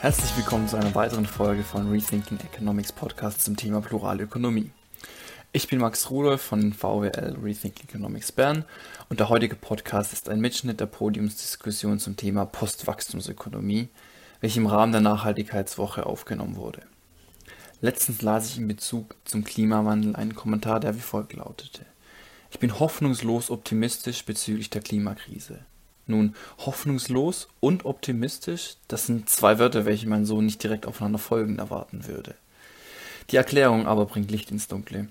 Herzlich willkommen zu einer weiteren Folge von Rethinking Economics Podcast zum Thema Pluralökonomie. Ich bin Max Rudolf von VWL Rethinking Economics Bern und der heutige Podcast ist ein Mitschnitt der Podiumsdiskussion zum Thema Postwachstumsökonomie, welche im Rahmen der Nachhaltigkeitswoche aufgenommen wurde. Letztens las ich in Bezug zum Klimawandel einen Kommentar, der wie folgt lautete. Ich bin hoffnungslos optimistisch bezüglich der Klimakrise. Nun, hoffnungslos und optimistisch, das sind zwei Wörter, welche man so nicht direkt aufeinander folgend erwarten würde. Die Erklärung aber bringt Licht ins Dunkle.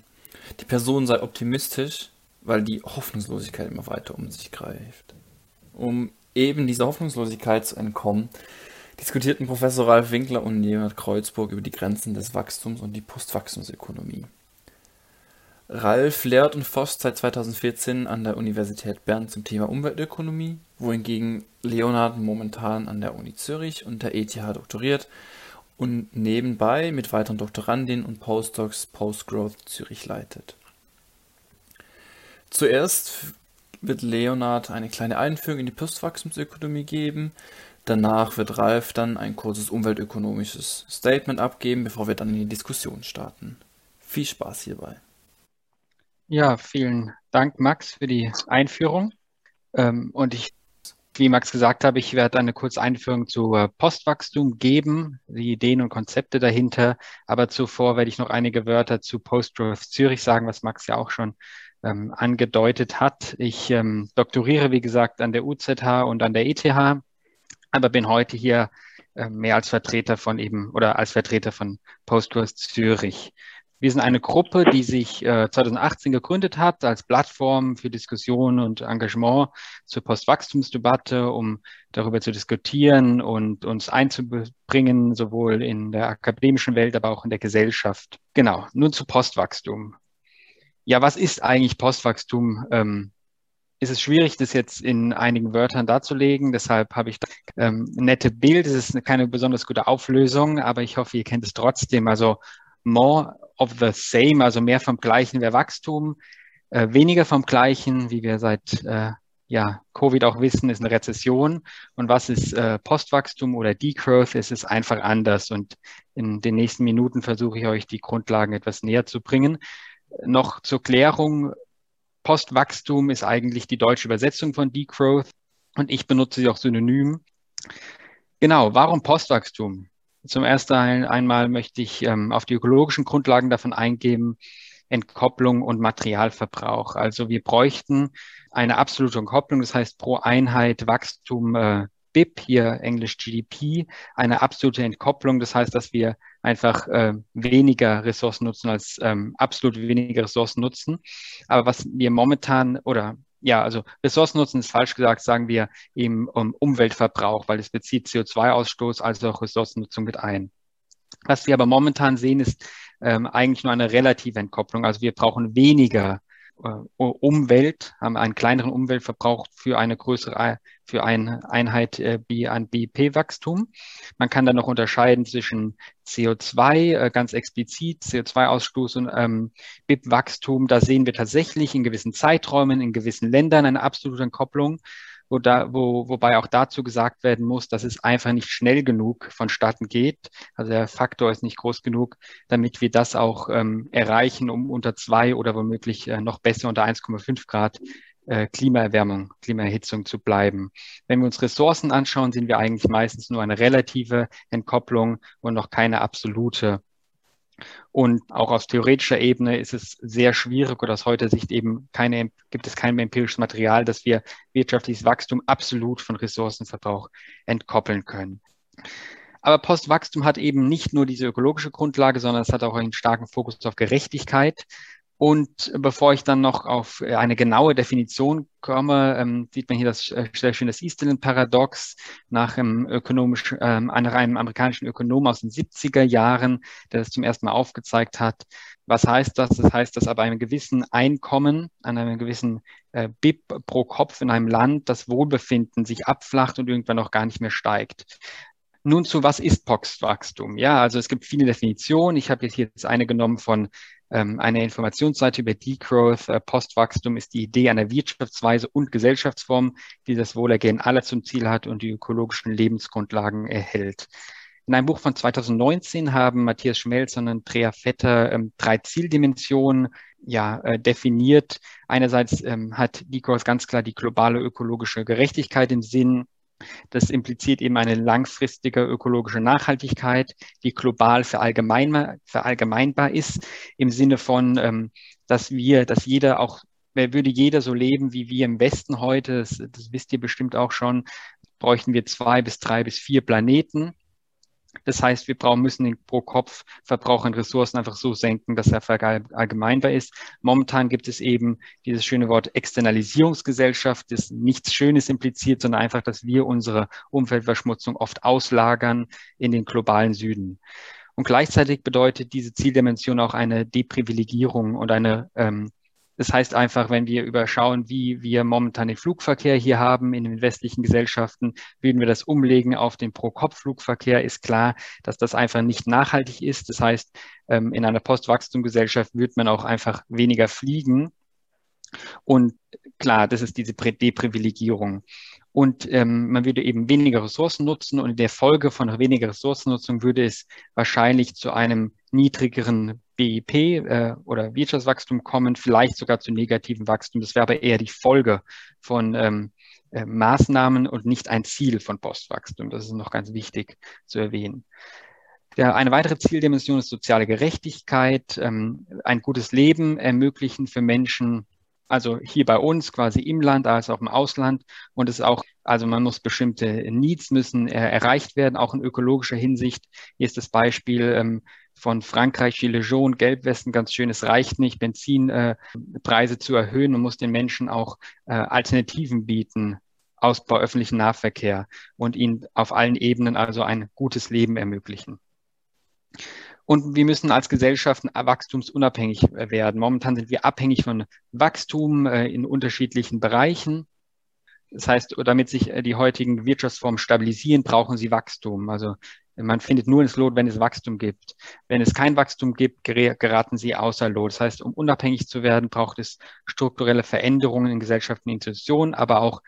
Die Person sei optimistisch, weil die Hoffnungslosigkeit immer weiter um sich greift. Um eben dieser Hoffnungslosigkeit zu entkommen, diskutierten Professor Ralf Winkler und Leonhard Kreuzburg über die Grenzen des Wachstums und die Postwachstumsökonomie. Ralf lehrt und forscht seit 2014 an der Universität Bern zum Thema Umweltökonomie, wohingegen Leonhard momentan an der Uni Zürich und der ETH doktoriert und nebenbei mit weiteren Doktorandinnen und Postdocs Postgrowth Zürich leitet. Zuerst wird Leonhard eine kleine Einführung in die Postwachstumsökonomie geben. Danach wird Ralf dann ein kurzes umweltökonomisches Statement abgeben, bevor wir dann in die Diskussion starten. Viel Spaß hierbei. Ja, vielen Dank, Max, für die Einführung. Ähm, und ich, wie Max gesagt habe, ich werde eine kurze Einführung zu Postwachstum geben, die Ideen und Konzepte dahinter. Aber zuvor werde ich noch einige Wörter zu Postgrowth Zürich sagen, was Max ja auch schon ähm, angedeutet hat. Ich ähm, doktoriere, wie gesagt, an der UZH und an der ETH, aber bin heute hier äh, mehr als Vertreter von eben oder als Vertreter von Postgrowth Zürich. Wir sind eine Gruppe, die sich äh, 2018 gegründet hat als Plattform für Diskussion und Engagement zur Postwachstumsdebatte, um darüber zu diskutieren und uns einzubringen, sowohl in der akademischen Welt, aber auch in der Gesellschaft. Genau, nun zu Postwachstum. Ja, was ist eigentlich Postwachstum? Ähm, ist es schwierig, das jetzt in einigen Wörtern darzulegen. Deshalb habe ich ähm, nette Bild. Es ist keine besonders gute Auflösung, aber ich hoffe, ihr kennt es trotzdem. Also more of the same, also mehr vom Gleichen wäre Wachstum, äh, weniger vom Gleichen, wie wir seit äh, ja, Covid auch wissen, ist eine Rezession. Und was ist äh, Postwachstum oder Degrowth? Es ist einfach anders. Und in den nächsten Minuten versuche ich euch die Grundlagen etwas näher zu bringen. Noch zur Klärung. Postwachstum ist eigentlich die deutsche Übersetzung von Degrowth und ich benutze sie auch synonym. Genau, warum Postwachstum? Zum ersten einmal möchte ich ähm, auf die ökologischen Grundlagen davon eingehen, Entkopplung und Materialverbrauch. Also wir bräuchten eine absolute Entkopplung, das heißt pro Einheit Wachstum äh, BIP, hier Englisch GDP, eine absolute Entkopplung, das heißt, dass wir einfach äh, weniger Ressourcen nutzen als ähm, absolut weniger Ressourcen nutzen. Aber was wir momentan oder ja, also Ressourcennutzen ist falsch gesagt, sagen wir eben um Umweltverbrauch, weil es bezieht CO2-Ausstoß als auch Ressourcennutzung mit ein. Was wir aber momentan sehen, ist ähm, eigentlich nur eine relative Entkopplung. Also wir brauchen weniger Umwelt, haben einen kleineren Umweltverbrauch für eine größere, für eine Einheit äh, an BIP-Wachstum. Man kann dann noch unterscheiden zwischen CO2, äh, ganz explizit, CO2-Ausstoß und ähm, BIP-Wachstum. Da sehen wir tatsächlich in gewissen Zeiträumen, in gewissen Ländern eine absolute Entkopplung wo da, wo, wobei auch dazu gesagt werden muss, dass es einfach nicht schnell genug vonstatten geht. Also der Faktor ist nicht groß genug, damit wir das auch ähm, erreichen, um unter zwei oder womöglich äh, noch besser unter 1,5 Grad äh, Klimaerwärmung, Klimaerhitzung zu bleiben. Wenn wir uns Ressourcen anschauen, sind wir eigentlich meistens nur eine relative Entkopplung und noch keine absolute und auch aus theoretischer Ebene ist es sehr schwierig oder aus heutiger Sicht eben keine, gibt es kein empirisches Material, dass wir wirtschaftliches Wachstum absolut von Ressourcenverbrauch entkoppeln können. Aber Postwachstum hat eben nicht nur diese ökologische Grundlage, sondern es hat auch einen starken Fokus auf Gerechtigkeit. Und bevor ich dann noch auf eine genaue Definition komme, ähm, sieht man hier das äh, sehr schön das Eastlin-Paradox nach einem, ökonomisch, ähm, einem amerikanischen Ökonom aus den 70er Jahren, der das zum ersten Mal aufgezeigt hat. Was heißt das? Das heißt, dass ab einem gewissen Einkommen, an einem gewissen äh, BIP pro Kopf in einem Land das Wohlbefinden sich abflacht und irgendwann auch gar nicht mehr steigt. Nun zu was ist Postwachstum? Ja, also es gibt viele Definitionen. Ich habe jetzt hier eine genommen von ähm, einer Informationsseite über Degrowth. Äh, Postwachstum ist die Idee einer Wirtschaftsweise und Gesellschaftsform, die das Wohlergehen aller zum Ziel hat und die ökologischen Lebensgrundlagen erhält. In einem Buch von 2019 haben Matthias Schmelz und Andrea Vetter ähm, drei Zieldimensionen ja, äh, definiert. Einerseits ähm, hat DICORS ganz klar die globale ökologische Gerechtigkeit im Sinn. Das impliziert eben eine langfristige ökologische Nachhaltigkeit, die global verallgemeinbar, verallgemeinbar ist, im Sinne von, ähm, dass wir, dass jeder auch, wer würde jeder so leben wie wir im Westen heute, das, das wisst ihr bestimmt auch schon, bräuchten wir zwei bis drei bis vier Planeten. Das heißt, wir brauchen, müssen den Pro-Kopf-Verbrauch an Ressourcen einfach so senken, dass er verallgemeinbar ist. Momentan gibt es eben dieses schöne Wort Externalisierungsgesellschaft, das nichts Schönes impliziert, sondern einfach, dass wir unsere Umweltverschmutzung oft auslagern in den globalen Süden. Und gleichzeitig bedeutet diese Zieldimension auch eine Deprivilegierung und eine ähm, das heißt einfach, wenn wir überschauen, wie wir momentan den Flugverkehr hier haben in den westlichen Gesellschaften, würden wir das umlegen auf den Pro-Kopf-Flugverkehr, ist klar, dass das einfach nicht nachhaltig ist. Das heißt, ähm, in einer Postwachstumgesellschaft wird man auch einfach weniger fliegen. Und klar, das ist diese Deprivilegierung. Und ähm, man würde eben weniger Ressourcen nutzen und in der Folge von weniger Ressourcennutzung würde es wahrscheinlich zu einem niedrigeren BIP äh, oder Wirtschaftswachstum kommen, vielleicht sogar zu negativen Wachstum. Das wäre aber eher die Folge von ähm, äh, Maßnahmen und nicht ein Ziel von Postwachstum. Das ist noch ganz wichtig zu erwähnen. Der, eine weitere Zieldimension ist soziale Gerechtigkeit, ähm, ein gutes Leben ermöglichen für Menschen, also hier bei uns quasi im Land als auch im Ausland. Und es ist auch, also man muss bestimmte Needs müssen äh, erreicht werden, auch in ökologischer Hinsicht. Hier ist das Beispiel ähm, von Frankreich, Gilets jaunes, Gelbwesten ganz schön. Es reicht nicht, Benzinpreise äh, zu erhöhen. Man muss den Menschen auch äh, Alternativen bieten. Ausbau öffentlichen Nahverkehr und ihnen auf allen Ebenen also ein gutes Leben ermöglichen. Und wir müssen als Gesellschaften wachstumsunabhängig werden. Momentan sind wir abhängig von Wachstum äh, in unterschiedlichen Bereichen. Das heißt, damit sich äh, die heutigen Wirtschaftsformen stabilisieren, brauchen sie Wachstum. Also man findet nur ins Lot, wenn es Wachstum gibt. Wenn es kein Wachstum gibt, geraten sie außer Lot. Das heißt, um unabhängig zu werden, braucht es strukturelle Veränderungen in Gesellschaften Institutionen, aber auch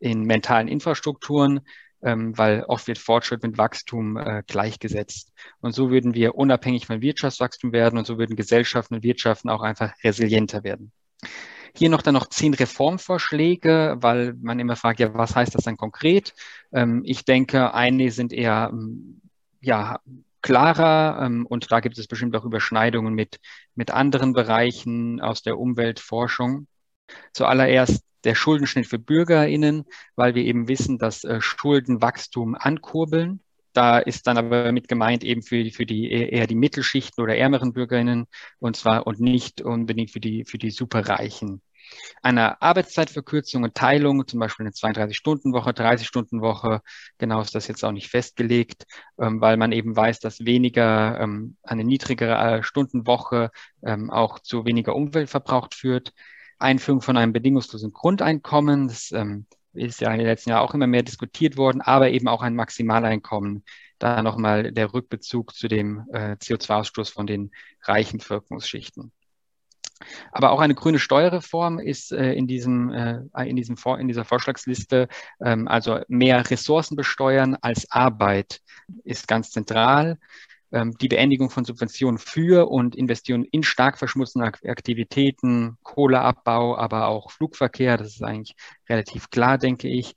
in mentalen Infrastrukturen ähm, weil oft wird Fortschritt mit Wachstum äh, gleichgesetzt. Und so würden wir unabhängig von Wirtschaftswachstum werden und so würden Gesellschaften und Wirtschaften auch einfach resilienter werden. Hier noch dann noch zehn Reformvorschläge, weil man immer fragt, ja, was heißt das dann konkret? Ähm, ich denke, einige sind eher, ähm, ja, klarer ähm, und da gibt es bestimmt auch Überschneidungen mit, mit anderen Bereichen aus der Umweltforschung. Zuallererst der Schuldenschnitt für BürgerInnen, weil wir eben wissen, dass äh, Schuldenwachstum ankurbeln. Da ist dann aber mit gemeint eben für, für die eher die Mittelschichten oder ärmeren BürgerInnen und zwar und nicht unbedingt für die, für die Superreichen. Eine Arbeitszeitverkürzung und Teilung, zum Beispiel eine 32-Stunden-Woche, 30-Stunden-Woche, genau ist das jetzt auch nicht festgelegt, ähm, weil man eben weiß, dass weniger, ähm, eine niedrigere äh, Stundenwoche ähm, auch zu weniger Umweltverbrauch führt. Einführung von einem bedingungslosen Grundeinkommen. Das ist ja in den letzten Jahren auch immer mehr diskutiert worden, aber eben auch ein Maximaleinkommen. Da nochmal der Rückbezug zu dem äh, CO2-Ausstoß von den reichen Bevölkerungsschichten. Aber auch eine grüne Steuerreform ist äh, in, diesem, äh, in, diesem in dieser Vorschlagsliste, ähm, also mehr Ressourcen besteuern als Arbeit, ist ganz zentral. Ähm, die Beendigung von Subventionen für und Investitionen in stark verschmutzende Aktivitäten, Kohleabbau, aber auch Flugverkehr, das ist eigentlich relativ klar, denke ich.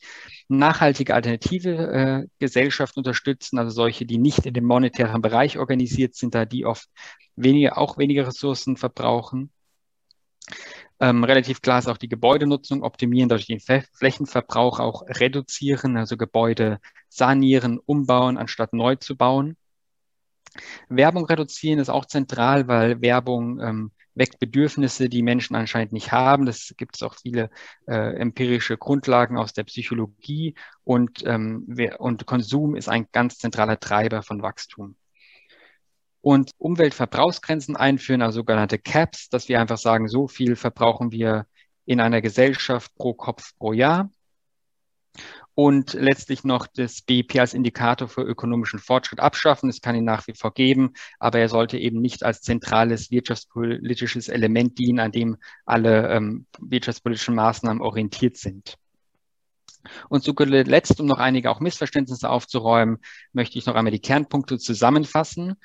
Nachhaltige alternative äh, Gesellschaft unterstützen, also solche, die nicht in dem monetären Bereich organisiert sind, da die oft weniger, auch weniger Ressourcen verbrauchen. Ähm, relativ klar ist auch die Gebäudenutzung optimieren, dadurch den Flächenverbrauch auch reduzieren, also Gebäude sanieren, umbauen, anstatt neu zu bauen. Werbung reduzieren ist auch zentral, weil Werbung ähm, weckt Bedürfnisse, die Menschen anscheinend nicht haben. Das gibt es auch viele äh, empirische Grundlagen aus der Psychologie und, ähm, und Konsum ist ein ganz zentraler Treiber von Wachstum. Und Umweltverbrauchsgrenzen einführen, also sogenannte Caps, dass wir einfach sagen, so viel verbrauchen wir in einer Gesellschaft pro Kopf pro Jahr und letztlich noch das BIP als Indikator für ökonomischen Fortschritt abschaffen. Es kann ihn nach wie vor geben, aber er sollte eben nicht als zentrales wirtschaftspolitisches Element dienen, an dem alle ähm, wirtschaftspolitischen Maßnahmen orientiert sind. Und zu zuletzt, um noch einige auch Missverständnisse aufzuräumen, möchte ich noch einmal die Kernpunkte zusammenfassen.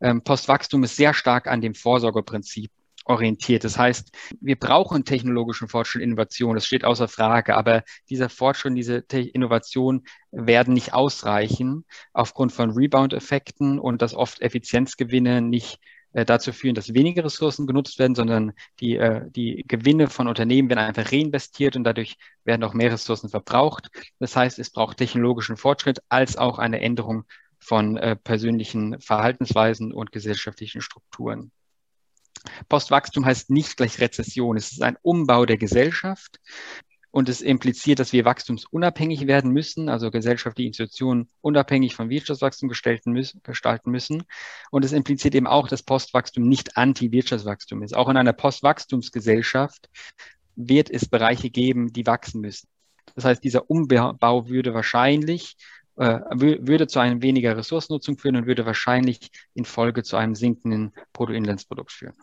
Ähm, Postwachstum ist sehr stark an dem Vorsorgeprinzip orientiert. Das heißt, wir brauchen technologischen Fortschritt, Innovation, das steht außer Frage, aber dieser Fortschritt, diese Innovation werden nicht ausreichen aufgrund von Rebound-Effekten und dass oft Effizienzgewinne nicht äh, dazu führen, dass weniger Ressourcen genutzt werden, sondern die, äh, die Gewinne von Unternehmen werden einfach reinvestiert und dadurch werden auch mehr Ressourcen verbraucht. Das heißt, es braucht technologischen Fortschritt als auch eine Änderung von äh, persönlichen Verhaltensweisen und gesellschaftlichen Strukturen. Postwachstum heißt nicht gleich Rezession. Es ist ein Umbau der Gesellschaft. Und es impliziert, dass wir wachstumsunabhängig werden müssen, also gesellschaftliche Institutionen unabhängig vom Wirtschaftswachstum gestalten müssen. Und es impliziert eben auch, dass Postwachstum nicht Anti-Wirtschaftswachstum ist. Auch in einer Postwachstumsgesellschaft wird es Bereiche geben, die wachsen müssen. Das heißt, dieser Umbau würde wahrscheinlich äh, würde zu einem weniger Ressourcennutzung führen und würde wahrscheinlich in Folge zu einem sinkenden Bruttoinlandsprodukt führen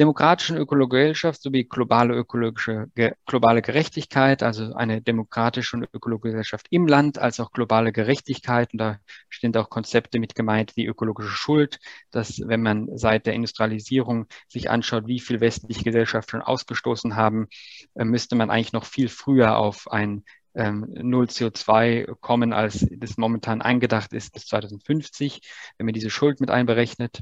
demokratischen Ökologischaft sowie globale ökologische, ge, globale Gerechtigkeit, also eine demokratische und ökologische Gesellschaft im Land, als auch globale Gerechtigkeit. Und da stehen auch Konzepte mit gemeint wie ökologische Schuld, dass wenn man seit der Industrialisierung sich anschaut, wie viel westliche Gesellschaften schon ausgestoßen haben, äh, müsste man eigentlich noch viel früher auf ein ähm, Null CO2 kommen, als das momentan angedacht ist bis 2050, wenn man diese Schuld mit einberechnet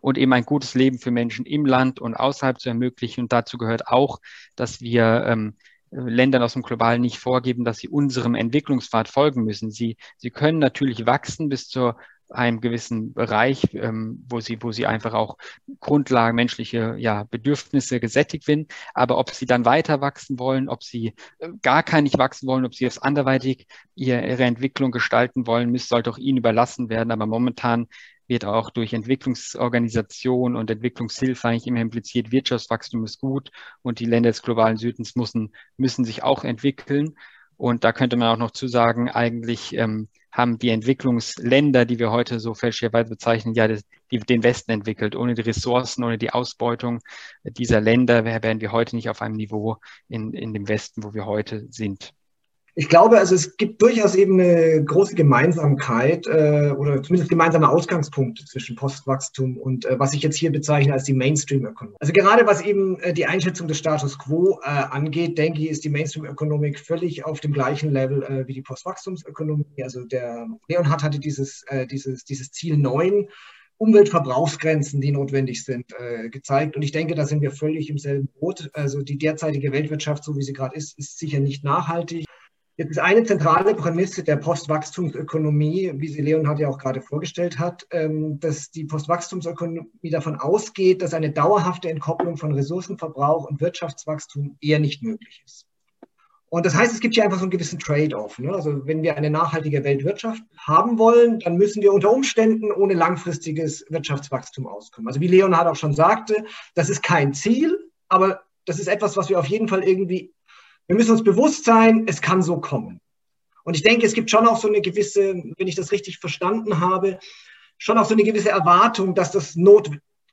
und eben ein gutes Leben für Menschen im Land und außerhalb zu ermöglichen. Und dazu gehört auch, dass wir ähm, Ländern aus dem Globalen nicht vorgeben, dass sie unserem Entwicklungspfad folgen müssen. Sie, sie können natürlich wachsen bis zu einem gewissen Bereich, ähm, wo sie, wo sie einfach auch Grundlagen menschliche ja, Bedürfnisse gesättigt werden. Aber ob sie dann weiter wachsen wollen, ob sie äh, gar kein nicht wachsen wollen, ob sie jetzt anderweitig ihre, ihre Entwicklung gestalten wollen, müsste, sollte auch ihnen überlassen werden. Aber momentan wird auch durch Entwicklungsorganisation und Entwicklungshilfe eigentlich immer impliziert, Wirtschaftswachstum ist gut und die Länder des globalen Südens müssen, müssen sich auch entwickeln. Und da könnte man auch noch zu sagen, eigentlich ähm, haben die Entwicklungsländer, die wir heute so fälschlicherweise bezeichnen, ja das, die, den Westen entwickelt. Ohne die Ressourcen, ohne die Ausbeutung dieser Länder wären wir heute nicht auf einem Niveau in, in dem Westen, wo wir heute sind. Ich glaube, also es gibt durchaus eben eine große Gemeinsamkeit äh, oder zumindest gemeinsame Ausgangspunkte zwischen Postwachstum und äh, was ich jetzt hier bezeichne als die Mainstream-Ökonomik. Also gerade was eben äh, die Einschätzung des Status quo äh, angeht, denke ich, ist die Mainstream-Ökonomik völlig auf dem gleichen Level äh, wie die Postwachstumsökonomie. Also der Leonhard hatte dieses, äh, dieses, dieses Ziel neun. Umweltverbrauchsgrenzen, die notwendig sind, äh, gezeigt. Und ich denke, da sind wir völlig im selben Boot. Also die derzeitige Weltwirtschaft, so wie sie gerade ist, ist sicher nicht nachhaltig. Jetzt ist eine zentrale Prämisse der Postwachstumsökonomie, wie sie Leonhard ja auch gerade vorgestellt hat, ähm, dass die Postwachstumsökonomie davon ausgeht, dass eine dauerhafte Entkopplung von Ressourcenverbrauch und Wirtschaftswachstum eher nicht möglich ist. Und das heißt, es gibt hier einfach so einen gewissen Trade-off. Ne? Also wenn wir eine nachhaltige Weltwirtschaft haben wollen, dann müssen wir unter Umständen ohne langfristiges Wirtschaftswachstum auskommen. Also wie Leonhard auch schon sagte, das ist kein Ziel, aber das ist etwas, was wir auf jeden Fall irgendwie wir müssen uns bewusst sein, es kann so kommen. Und ich denke, es gibt schon auch so eine gewisse, wenn ich das richtig verstanden habe, schon auch so eine gewisse Erwartung, dass das Not,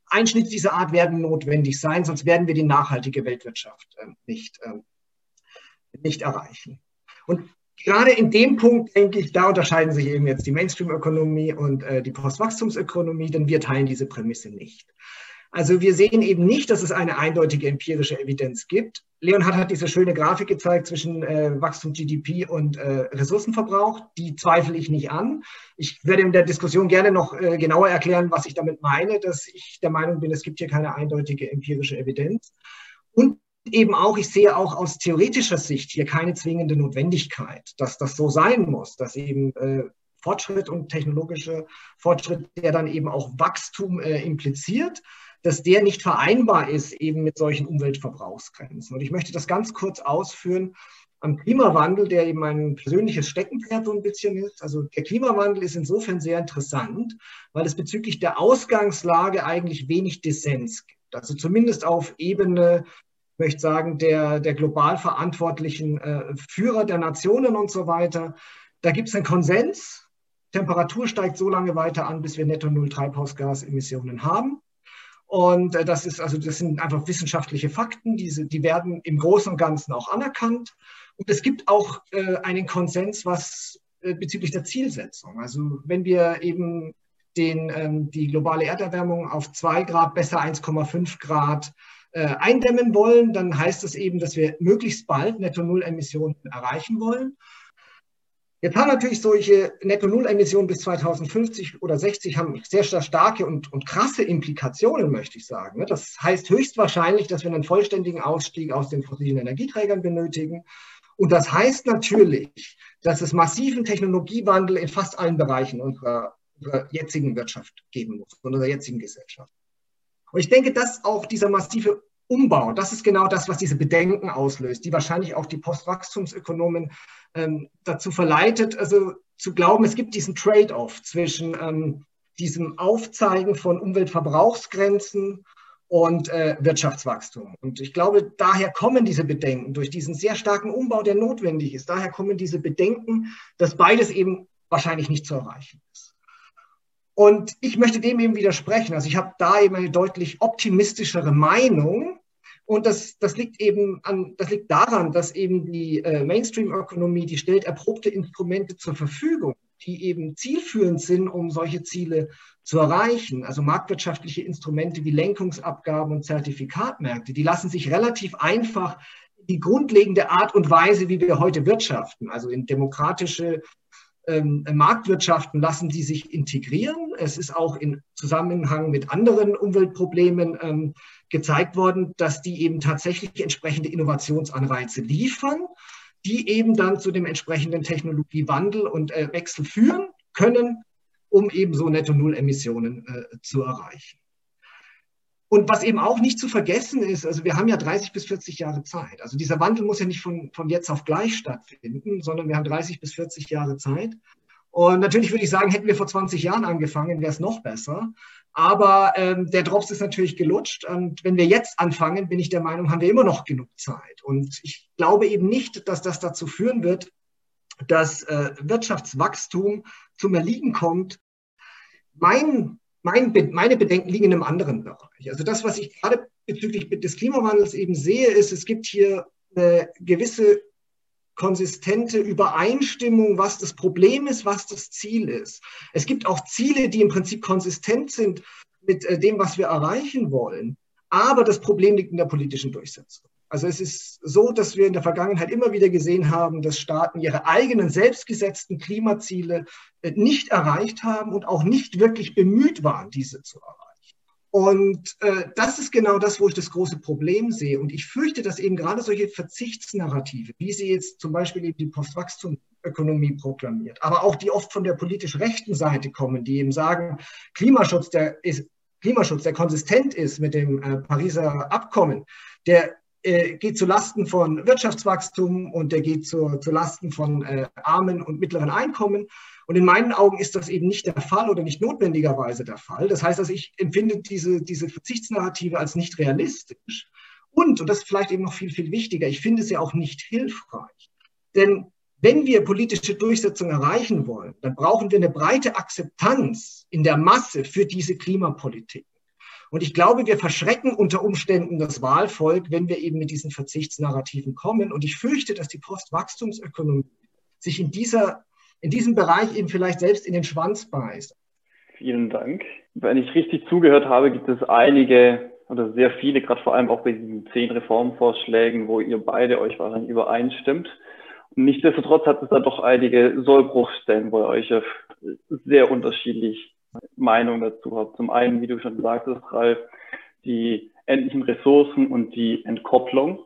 Einschnitt dieser Art werden notwendig sein, sonst werden wir die nachhaltige Weltwirtschaft äh, nicht, äh, nicht erreichen. Und gerade in dem Punkt, denke ich, da unterscheiden sich eben jetzt die Mainstream-Ökonomie und äh, die Postwachstumsökonomie, denn wir teilen diese Prämisse nicht. Also wir sehen eben nicht, dass es eine eindeutige empirische Evidenz gibt. Leonhard hat diese schöne Grafik gezeigt zwischen äh, Wachstum GDP und äh, Ressourcenverbrauch. Die zweifle ich nicht an. Ich werde in der Diskussion gerne noch äh, genauer erklären, was ich damit meine, dass ich der Meinung bin, es gibt hier keine eindeutige empirische Evidenz. Und eben auch, ich sehe auch aus theoretischer Sicht hier keine zwingende Notwendigkeit, dass das so sein muss, dass eben äh, Fortschritt und technologische Fortschritt, der dann eben auch Wachstum äh, impliziert, dass der nicht vereinbar ist eben mit solchen Umweltverbrauchsgrenzen. Und ich möchte das ganz kurz ausführen am Klimawandel, der eben mein persönliches Steckenpferd so ein bisschen ist. Also der Klimawandel ist insofern sehr interessant, weil es bezüglich der Ausgangslage eigentlich wenig Dissens gibt. Also zumindest auf Ebene, ich möchte sagen, der, der global verantwortlichen äh, Führer der Nationen und so weiter. Da gibt es einen Konsens. Temperatur steigt so lange weiter an, bis wir netto Null Treibhausgasemissionen haben. Und äh, das ist also, das sind einfach wissenschaftliche Fakten, diese, die werden im Großen und Ganzen auch anerkannt. Und es gibt auch äh, einen Konsens, was äh, bezüglich der Zielsetzung. Also wenn wir eben den, ähm, die globale Erderwärmung auf 2 Grad, besser 1,5 Grad äh, eindämmen wollen, dann heißt das eben, dass wir möglichst bald Netto-Null-Emissionen erreichen wollen. Jetzt haben natürlich solche Netto-Null-Emissionen bis 2050 oder 60 haben sehr starke und, und krasse Implikationen, möchte ich sagen. Ne? Das heißt höchstwahrscheinlich, dass wir einen vollständigen Ausstieg aus den fossilen Energieträgern benötigen. Und das heißt natürlich, dass es massiven Technologiewandel in fast allen Bereichen unserer, unserer jetzigen Wirtschaft geben muss, unserer jetzigen Gesellschaft. Und ich denke, dass auch dieser massive Umbau, das ist genau das, was diese Bedenken auslöst, die wahrscheinlich auch die Postwachstumsökonomen ähm, dazu verleitet, also zu glauben, es gibt diesen Trade-off zwischen ähm, diesem Aufzeigen von Umweltverbrauchsgrenzen und äh, Wirtschaftswachstum. Und ich glaube, daher kommen diese Bedenken durch diesen sehr starken Umbau, der notwendig ist. Daher kommen diese Bedenken, dass beides eben wahrscheinlich nicht zu erreichen ist. Und ich möchte dem eben widersprechen. Also ich habe da eben eine deutlich optimistischere Meinung, und das, das liegt eben an, das liegt daran, dass eben die äh, Mainstream-Ökonomie, die stellt erprobte Instrumente zur Verfügung, die eben zielführend sind, um solche Ziele zu erreichen. Also marktwirtschaftliche Instrumente wie Lenkungsabgaben und Zertifikatmärkte, die lassen sich relativ einfach die grundlegende Art und Weise, wie wir heute wirtschaften, also in demokratische ähm, Marktwirtschaften lassen die sich integrieren. Es ist auch in Zusammenhang mit anderen Umweltproblemen ähm, gezeigt worden, dass die eben tatsächlich entsprechende Innovationsanreize liefern, die eben dann zu dem entsprechenden Technologiewandel und äh, Wechsel führen können, um eben so Netto-Null-Emissionen äh, zu erreichen. Und was eben auch nicht zu vergessen ist, also wir haben ja 30 bis 40 Jahre Zeit. Also dieser Wandel muss ja nicht von, von jetzt auf gleich stattfinden, sondern wir haben 30 bis 40 Jahre Zeit. Und natürlich würde ich sagen, hätten wir vor 20 Jahren angefangen, wäre es noch besser. Aber ähm, der Drops ist natürlich gelutscht. Und wenn wir jetzt anfangen, bin ich der Meinung, haben wir immer noch genug Zeit. Und ich glaube eben nicht, dass das dazu führen wird, dass äh, Wirtschaftswachstum zum Erliegen kommt. Mein mein, meine Bedenken liegen in einem anderen Bereich. Also das, was ich gerade bezüglich des Klimawandels eben sehe, ist, es gibt hier eine gewisse konsistente Übereinstimmung, was das Problem ist, was das Ziel ist. Es gibt auch Ziele, die im Prinzip konsistent sind mit äh, dem, was wir erreichen wollen. Aber das Problem liegt in der politischen Durchsetzung. Also es ist so, dass wir in der Vergangenheit immer wieder gesehen haben, dass Staaten ihre eigenen selbstgesetzten Klimaziele äh, nicht erreicht haben und auch nicht wirklich bemüht waren, diese zu erreichen. Und äh, das ist genau das, wo ich das große Problem sehe. Und ich fürchte, dass eben gerade solche Verzichtsnarrative, wie sie jetzt zum Beispiel eben die Postwachstumökonomie proklamiert, aber auch die oft von der politisch rechten Seite kommen, die eben sagen, Klimaschutz, der ist Klimaschutz, der konsistent ist mit dem äh, Pariser Abkommen, der äh, geht zu Lasten von Wirtschaftswachstum und der geht zu, zu Lasten von äh, armen und mittleren Einkommen. Und in meinen Augen ist das eben nicht der Fall oder nicht notwendigerweise der Fall. Das heißt, also ich empfinde diese, diese Verzichtsnarrative als nicht realistisch. Und, und das ist vielleicht eben noch viel, viel wichtiger, ich finde sie auch nicht hilfreich. Denn wenn wir politische Durchsetzung erreichen wollen, dann brauchen wir eine breite Akzeptanz in der Masse für diese Klimapolitik. Und ich glaube, wir verschrecken unter Umständen das Wahlvolk, wenn wir eben mit diesen Verzichtsnarrativen kommen. Und ich fürchte, dass die Postwachstumsökonomie sich in, dieser, in diesem Bereich eben vielleicht selbst in den Schwanz beißt. Vielen Dank. Wenn ich richtig zugehört habe, gibt es einige oder sehr viele, gerade vor allem auch bei diesen zehn Reformvorschlägen, wo ihr beide euch wahrscheinlich übereinstimmt. Nichtsdestotrotz hat es da doch einige Sollbruchstellen, wo ihr euch sehr unterschiedlich Meinung dazu habe. Zum einen, wie du schon gesagt hast, Ralf, die endlichen Ressourcen und die Entkopplung.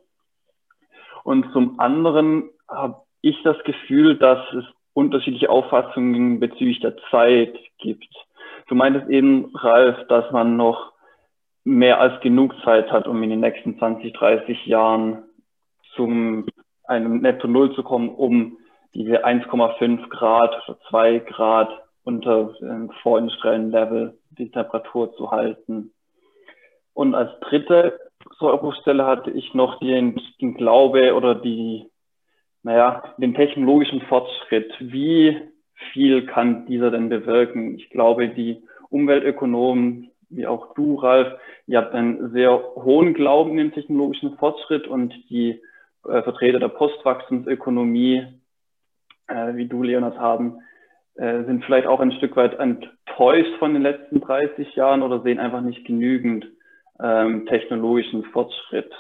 Und zum anderen habe ich das Gefühl, dass es unterschiedliche Auffassungen bezüglich der Zeit gibt. Du meintest eben, Ralf, dass man noch mehr als genug Zeit hat, um in den nächsten 20, 30 Jahren zum einem Netto Null zu kommen, um diese 1,5 Grad oder 2 Grad unter dem vorindustriellen Level die Temperatur zu halten. Und als dritte Sollbruchstelle hatte ich noch den, den Glaube oder die, naja, den technologischen Fortschritt. Wie viel kann dieser denn bewirken? Ich glaube, die Umweltökonomen wie auch du, Ralf, ihr habt einen sehr hohen Glauben in den technologischen Fortschritt und die äh, Vertreter der Postwachstumsökonomie, äh, wie du, Leonard, haben, äh, sind vielleicht auch ein Stück weit enttäuscht von den letzten 30 Jahren oder sehen einfach nicht genügend ähm, technologischen Fortschritt.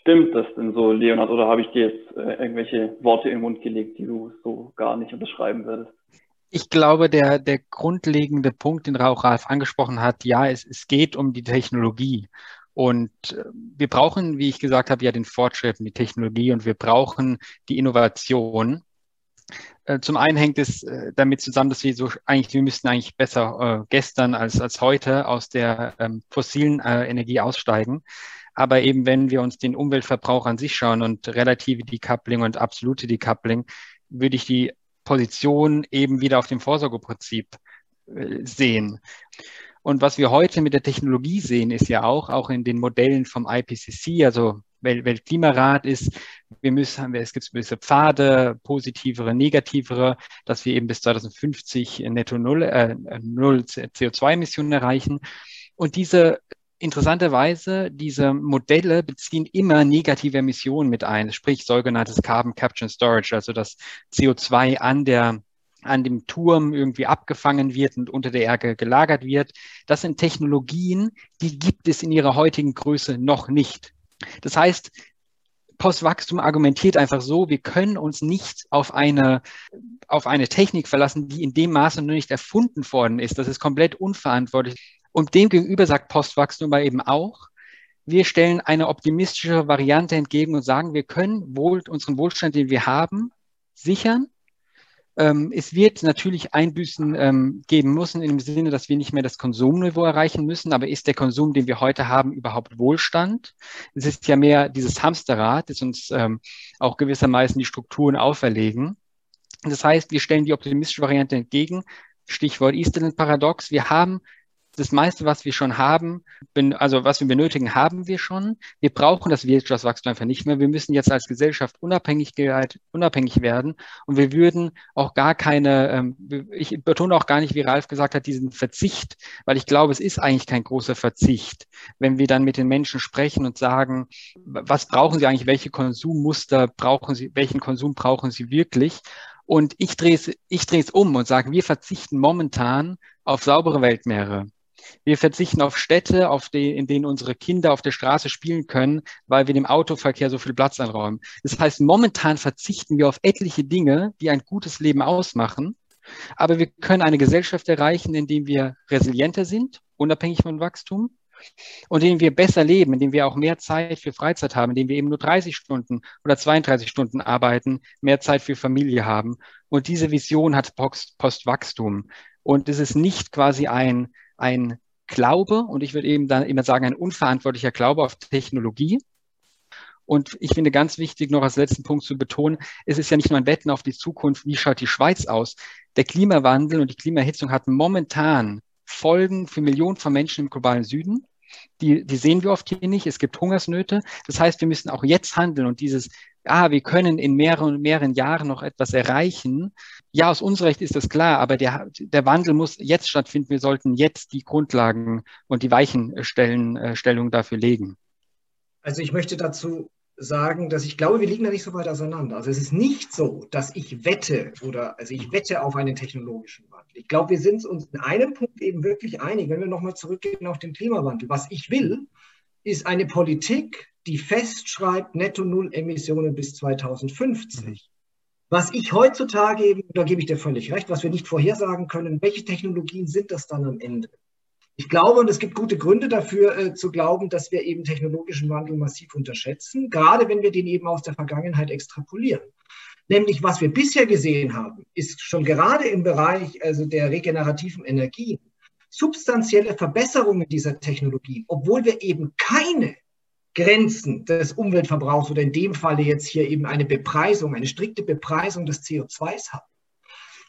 Stimmt das denn so, Leonard, oder habe ich dir jetzt äh, irgendwelche Worte in den Mund gelegt, die du so gar nicht unterschreiben würdest? Ich glaube, der, der grundlegende Punkt, den Rauch Ralf angesprochen hat, ja, es, es geht um die Technologie. Und äh, wir brauchen, wie ich gesagt habe, ja den Fortschritt die Technologie und wir brauchen die Innovation. Äh, zum einen hängt es äh, damit zusammen, dass wir so eigentlich, wir müssten eigentlich besser äh, gestern als, als heute aus der ähm, fossilen äh, Energie aussteigen. Aber eben, wenn wir uns den Umweltverbrauch an sich schauen und relative Decoupling und absolute Decoupling, würde ich die Position eben wieder auf dem Vorsorgeprinzip äh, sehen. Und was wir heute mit der Technologie sehen, ist ja auch, auch in den Modellen vom IPCC, also Weltklimarat ist, wir müssen, es gibt gewisse Pfade, positivere, negativere, dass wir eben bis 2050 netto null, äh, null CO2-Emissionen erreichen. Und diese interessanterweise, diese Modelle beziehen immer negative Emissionen mit ein, sprich sogenanntes Carbon Capture and Storage, also das CO2 an der an dem Turm irgendwie abgefangen wird und unter der Erde gelagert wird. Das sind Technologien, die gibt es in ihrer heutigen Größe noch nicht. Das heißt, Postwachstum argumentiert einfach so, wir können uns nicht auf eine, auf eine Technik verlassen, die in dem Maße noch nicht erfunden worden ist. Das ist komplett unverantwortlich. Und demgegenüber sagt Postwachstum aber eben auch, wir stellen eine optimistische Variante entgegen und sagen, wir können wohl unseren Wohlstand, den wir haben, sichern ähm, es wird natürlich Einbüßen ähm, geben müssen, im Sinne, dass wir nicht mehr das Konsumniveau erreichen müssen. Aber ist der Konsum, den wir heute haben, überhaupt Wohlstand? Es ist ja mehr dieses Hamsterrad, das uns ähm, auch gewissermaßen die Strukturen auferlegen. Das heißt, wir stellen die optimistische Variante entgegen. Stichwort Easterland Paradox. Wir haben das meiste, was wir schon haben, also was wir benötigen, haben wir schon. Wir brauchen das Wirtschaftswachstum einfach nicht mehr. Wir müssen jetzt als Gesellschaft Unabhängigkeit, unabhängig werden und wir würden auch gar keine, ähm, ich betone auch gar nicht, wie Ralf gesagt hat, diesen Verzicht, weil ich glaube, es ist eigentlich kein großer Verzicht, wenn wir dann mit den Menschen sprechen und sagen, was brauchen sie eigentlich, welche Konsummuster brauchen sie, welchen Konsum brauchen sie wirklich? Und ich drehe es, ich drehe es um und sage, wir verzichten momentan auf saubere Weltmeere. Wir verzichten auf Städte, auf die, in denen unsere Kinder auf der Straße spielen können, weil wir dem Autoverkehr so viel Platz einräumen. Das heißt, momentan verzichten wir auf etliche Dinge, die ein gutes Leben ausmachen. Aber wir können eine Gesellschaft erreichen, indem wir resilienter sind, unabhängig von Wachstum, und indem wir besser leben, indem wir auch mehr Zeit für Freizeit haben, indem wir eben nur 30 Stunden oder 32 Stunden arbeiten, mehr Zeit für Familie haben. Und diese Vision hat Post Postwachstum. Und es ist nicht quasi ein ein Glaube und ich würde eben dann immer sagen, ein unverantwortlicher Glaube auf Technologie. Und ich finde ganz wichtig, noch als letzten Punkt zu betonen, es ist ja nicht nur ein Wetten auf die Zukunft, wie schaut die Schweiz aus. Der Klimawandel und die Klimaerhitzung hat momentan Folgen für Millionen von Menschen im globalen Süden. Die, die sehen wir oft hier nicht. Es gibt Hungersnöte. Das heißt, wir müssen auch jetzt handeln und dieses ah, wir können in mehreren, mehreren Jahren noch etwas erreichen. Ja, aus unserer Sicht ist das klar, aber der, der Wandel muss jetzt stattfinden. Wir sollten jetzt die Grundlagen und die Weichenstellung äh, dafür legen. Also ich möchte dazu sagen, dass ich glaube, wir liegen da nicht so weit auseinander. Also es ist nicht so, dass ich wette oder also ich wette auf einen technologischen Wandel. Ich glaube, wir sind uns in einem Punkt eben wirklich einig, wenn wir nochmal zurückgehen auf den Klimawandel. Was ich will, ist eine Politik, die festschreibt, netto Null Emissionen bis 2050. Mhm. Was ich heutzutage eben, da gebe ich dir völlig recht, was wir nicht vorhersagen können, welche Technologien sind das dann am Ende? Ich glaube, und es gibt gute Gründe dafür äh, zu glauben, dass wir eben technologischen Wandel massiv unterschätzen, gerade wenn wir den eben aus der Vergangenheit extrapolieren. Nämlich, was wir bisher gesehen haben, ist schon gerade im Bereich also der regenerativen Energien substanzielle Verbesserungen dieser Technologie, obwohl wir eben keine Grenzen des Umweltverbrauchs oder in dem Falle jetzt hier eben eine Bepreisung, eine strikte Bepreisung des CO2s haben.